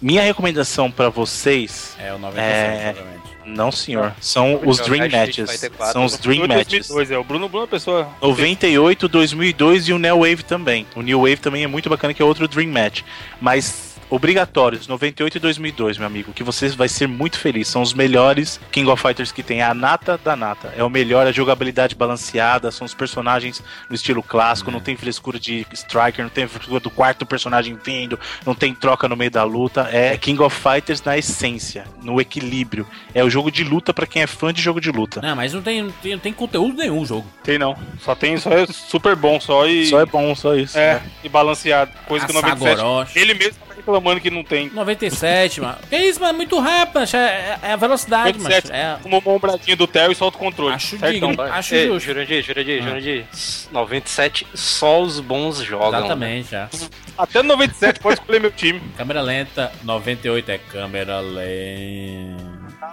Minha recomendação para vocês, É, o 97, É, obviamente. Não senhor, são os Dream Matches. Fighter 4. São os Dream Foi Matches. 2002, é. O Bruno, Bruno é uma pessoa. 98, 2002 e o Neo Wave também. O New Wave também é muito bacana, que é outro Dream Match. Mas obrigatórios, 98 e 2002, meu amigo, que você vai ser muito feliz. São os melhores King of Fighters que tem. É a nata da nata. É o melhor, a jogabilidade balanceada, são os personagens no estilo clássico, não tem frescura de Striker, não tem frescura do quarto personagem vindo, não tem troca no meio da luta. É King of Fighters na essência, no equilíbrio. É o jogo de luta pra quem é fã de jogo de luta. Não, mas não tem, não tem, não tem conteúdo nenhum o jogo. Tem não. Só tem, só é super bom, só e. Só é bom, só isso. É, né? e balanceado. Coisa que o A 97. Sagoroshi. Ele mesmo reclamando que não tem. 97, mano. Que isso, mano? Muito rápido, macho. É, é a velocidade, mano. 97, É, Uma ombradinha do Theo e solta o controle. Acho digno. Acho Ei, justo. Jurandir, Jurandir, Ah. Jurandir. 97, só os bons jogam. exatamente, já. Até no 97 pode escolher meu time. Câmera lenta, 98 é câmera lenta.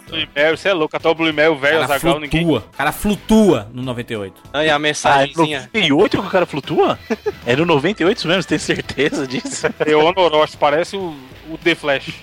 Blue Mary, você é louco. Até o Blue Mary, o velho, o cara Zagal, ninguém. flutua. O cara flutua no 98. Não, e a Ah, é mensagenzinha. 98 que o cara flutua? É no 98 isso mesmo, você tem certeza disso? Leon Orochi, parece o, o The Flash.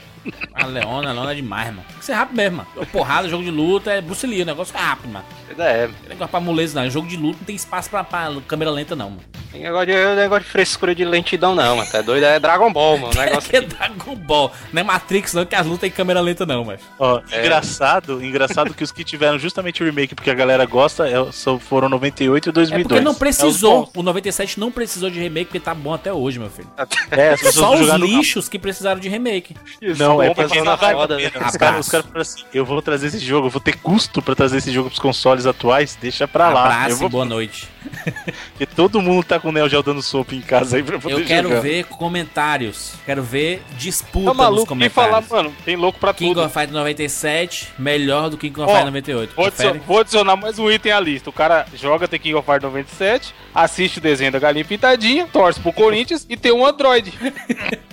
A Leona, a Leona é demais, mano. Tem que ser rápido mesmo, mano. Porrada, jogo de luta, é Bruce Lee, o negócio é rápido, mano. É, Tem negócio pra moleza, não. Jogo de luta não tem espaço pra, pra câmera lenta, não, mano. tem negócio de, negócio de frescura de lentidão, não, mano. Tá doido? É Dragon Ball, mano. O negócio Que é Dragon Ball. Não é Matrix, não, que as lutas em câmera lenta, não, mas. Ó, É. engraçado, engraçado que os que tiveram justamente o remake porque a galera gosta é- só foram 98 e 2002. É porque não precisou. É, O 97 não precisou de remake, porque tá bom até hoje, meu filho. É, Só os no- lixos que precisaram de remake. Não, é não vale foda, a pena. né? Os caras os caras falaram assim: eu vou trazer esse jogo, eu vou ter custo pra trazer esse jogo pros consoles atuais, deixa pra lá. Abraço eu vou, boa noite. Porque todo mundo tá com o Neo Geo dando sopa em casa aí pra poder Eu quero jogar. ver comentários. Quero ver disputa Tá nos? Quem comentários. falar, mano, tem louco pra King tudo. of Fighter 97, melhor do que King of Ó, Fighter 98. Vou adicionar, vou adicionar mais um item à lista. O cara joga The King of Fighters 97, assiste o desenho da Galinha Pintadinha, torce pro Corinthians e tem um Android.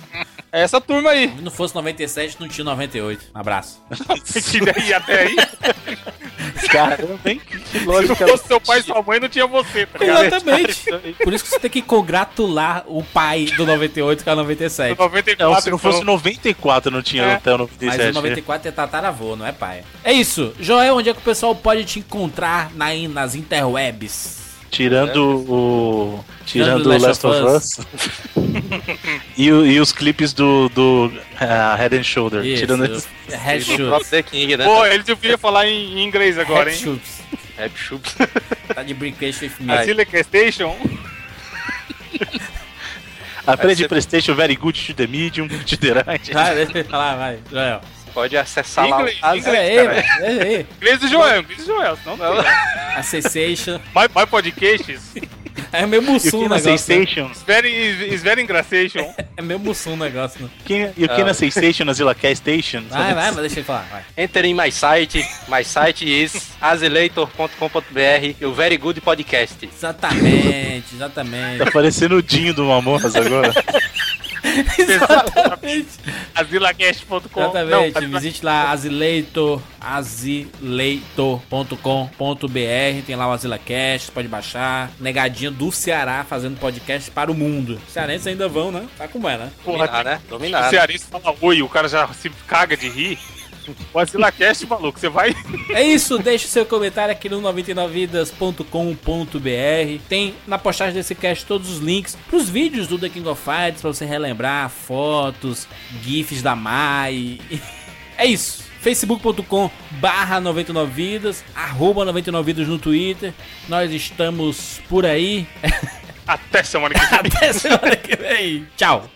É essa turma aí. Se não fosse 97, não tinha 98. Um abraço. E daí até aí, Caramba, hein? Que se não fosse seu pai e sua mãe, não tinha você, tá ligado? Exatamente. Por isso que você tem que congratular o pai do 98 com a 97. 94, Não, se não fosse então, 94, não tinha É. até o Mas 97. o 94 é tataravô, não é pai. É isso. Joel, onde é que o pessoal pode te encontrar na, nas interwebs? Tirando o. Tirando Tirando o Last of Us. e, e os clipes do, do ah, Head and Shoulder. Isso, Tirando esse- Head King, né? Pô, ele devia falar em, em inglês agora, Head hein? Rap Chups. Tá de brinquedo with me. A Station. Aprende você- PlayStation Very Good to the Medium, to the right. Vai, deixa eu falar, vai. Joel. Pode acessar lá. Inglês, as- inglês. Pera aí, velho. Deixa aí. Inglês do Joel, inglês do Joel. Senão não. A Sensation. My, my podcasts. É meio E mussum o negócio. né? Sensation? It's very, it's very engraçation. É meio mussum o negócio, né? E o que na Sensation, na Zilla Cast Station? Vai, vai, mas deixa eu falar. Vai. Enter in my site. My site is azileitor.com.br. O Very Good Podcast. Exatamente, exatamente. Tá parecendo o Dinho do Mamonas agora. exatamente. Azilacast.com. Exatamente. Não, Visite lá azileitor, azileitor.com.br. Tem lá o AzilaCast, pode baixar. Negadinho do Ceará fazendo podcast para o mundo. Os cearenses ainda vão, né? Tá como é, né? porra, Dominar, né? o Dominar. cearense fala oi, o cara já se caga de rir. O Azilacast, maluco, você vai. É isso, deixe seu comentário aqui no 99vidas.com.br. Tem na postagem desse cast todos os links pros vídeos do The King of Fighters pra você relembrar fotos, gifs da Mai. É isso. facebook.com barra 99vidas, arroba 99vidas no Twitter. Nós estamos por aí. Até semana que vem. Até semana que vem. Tchau.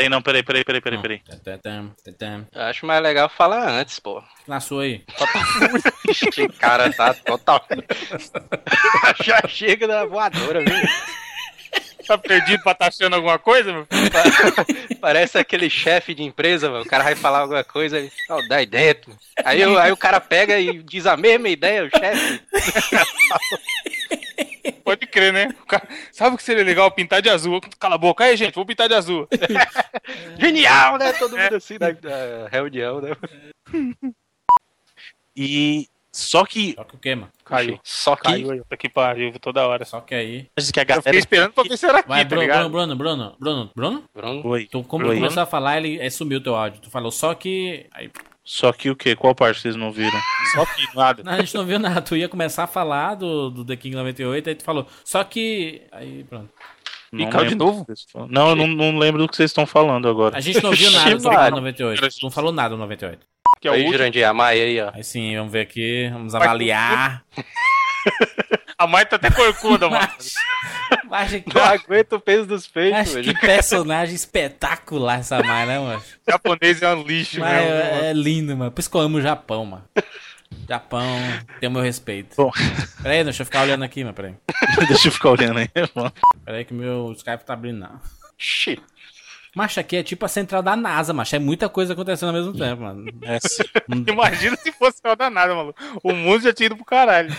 Peraí, não, peraí, peraí, peraí, peraí, peraí. Eu acho mais legal falar antes, pô. Na sua aí. Esse cara tá total. Já chega da voadora, viu? Tá perdido pra tá achando alguma coisa, meu? filho? Parece aquele chefe de empresa, mano. O cara vai falar alguma coisa, ele, ó, dá ideia. tu." Aí, o- aí o cara pega e diz a mesma ideia, o chefe. Pode crer, né? Cara- Sabe o que seria legal? Pintar de azul. Cala a boca aí, gente. Vou pintar de azul. Genial, né? Todo mundo assim na, na reunião, né? E só que Só que o quê, mano? Caiu. Só que. Caiu aí. Que pariu toda hora. Só que aí. acho que a Eu galera fiquei esperando pra ver se era aqui, Vai, tá Bruno, ligado? Bruno, Bruno, Bruno, Bruno, Bruno. Bruno, Oi. Tu como Oi. começou a falar, ele aí sumiu o teu áudio. Tu falou só que. Aí, Só que o quê? Qual parte vocês não viram? Só que nada. não, a gente não viu nada. Tu ia começar a falar do, do The King 98, aí tu falou. Só que. Aí pronto. E Não caiu de novo? Não, eu não, não lembro do que vocês estão falando agora. A gente não viu nada do The King Mano. 98. Tu não falou nada do 98. Que é o aí. Jurandir, a Maia aí, ó. Aí sim, vamos ver aqui. Vamos avaliar. A mãe tá até corcunda, mano. Mas, que, Não aguenta o peso dos peitos, mas velho. que personagem espetacular essa Mai, né, mano? O japonês é um lixo, Mas mesmo. é, mano. é lindo, mano. Por isso que eu amo o Japão, mano. Japão tem o meu respeito. Bom. Peraí, deixa eu ficar olhando aqui, mano. Peraí. Deixa eu ficar olhando aí, mano. Peraí que meu Skype tá abrindo, não. Xi. Macho, aqui é tipo a central da NASA, macho. É muita coisa acontecendo ao mesmo tempo, mano. É, sim. Imagina se fosse uma danada, maluco. O mundo já tinha ido pro caralho.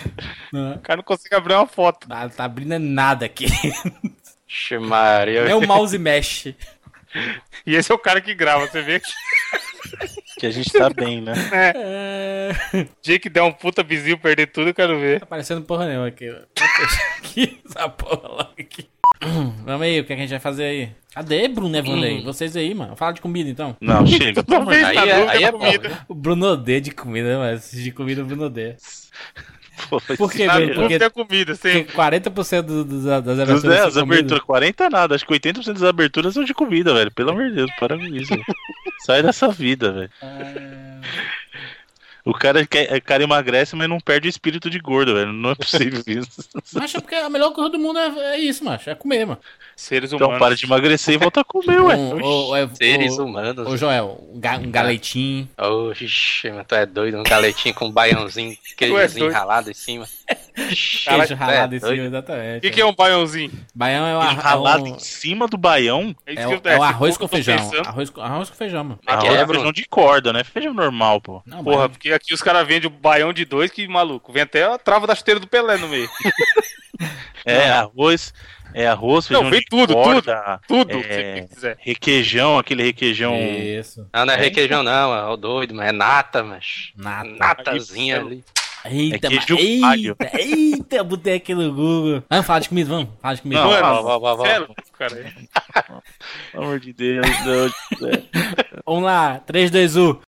Não, O cara não consegue abrir uma foto. Tá, tá abrindo nada aqui. Xi, Maria. É o mouse mexe. E esse é o cara que grava, você vê? que a gente tá bem, né? É... dia que der um puta vizinho perder tudo, eu quero ver. Tá parecendo porra nenhuma aqui. aqui essa porra logo aqui. Vamos aí, o que, é que a gente vai fazer aí? Cadê, Bruno e Evandei? Vocês aí, mano. Fala de comida então. Não, chega. Aí na é- dúvida aí é comida. bom, O Bruno odeia de comida, mas de comida o Bruno odeia. Pô, Por que, Na Bruno? Porque, é comida, sempre. 40% do- dos- das aberturas é, são as aberturas, 40 nada, acho que 80% das aberturas são de comida, velho. Pelo amor de Deus, para com isso. Sai dessa vida, velho. O cara, quer, o cara emagrece, mas não perde o espírito de gordo, velho. Não é possível isso. Mas é porque a melhor coisa do mundo é, é isso, macho. É comer, mano. Seres humanos. Então para de emagrecer e volta a comer, ué. Um, o, o, Seres o, humanos. Ô, Joel, um, ga, um galetinho. Oxi, mas tu é doido. Um galetinho com um baiãozinho, queijozinho doido. ralado em cima. Queijo tu é ralado em cima, doido. O exatamente. que, que é um baiãozinho? Baião é o, Queijo ar, é ralado o, em cima do baião. isso é que o, é o arroz com tô feijão. Arroz, com- arroz com feijão, mano. É Arroz é, é feijão de corda, né? Feijão normal, pô. Não, Porra, baião- porque aqui os caras vendem o baião de dois, que maluco. Vem até a trava da chuteira do Pelé no meio. É arroz, é arroz, feijão Não, vem de tudo, corda, Tudo É. você quiser. requeijão, aquele requeijão. Isso. Ah, não é requeijão, não, é o doido, mas é nata, mas. Nata. Natazinha ali. Eita, É mas, queijo alho. eita, eita, eu botei aqui no Google. Vamos falar de comida, vamos. Falar de comida. Não, vá. louco, cara. Pelo amor de Deus. Deus. Vamos lá, 3, 2, 1.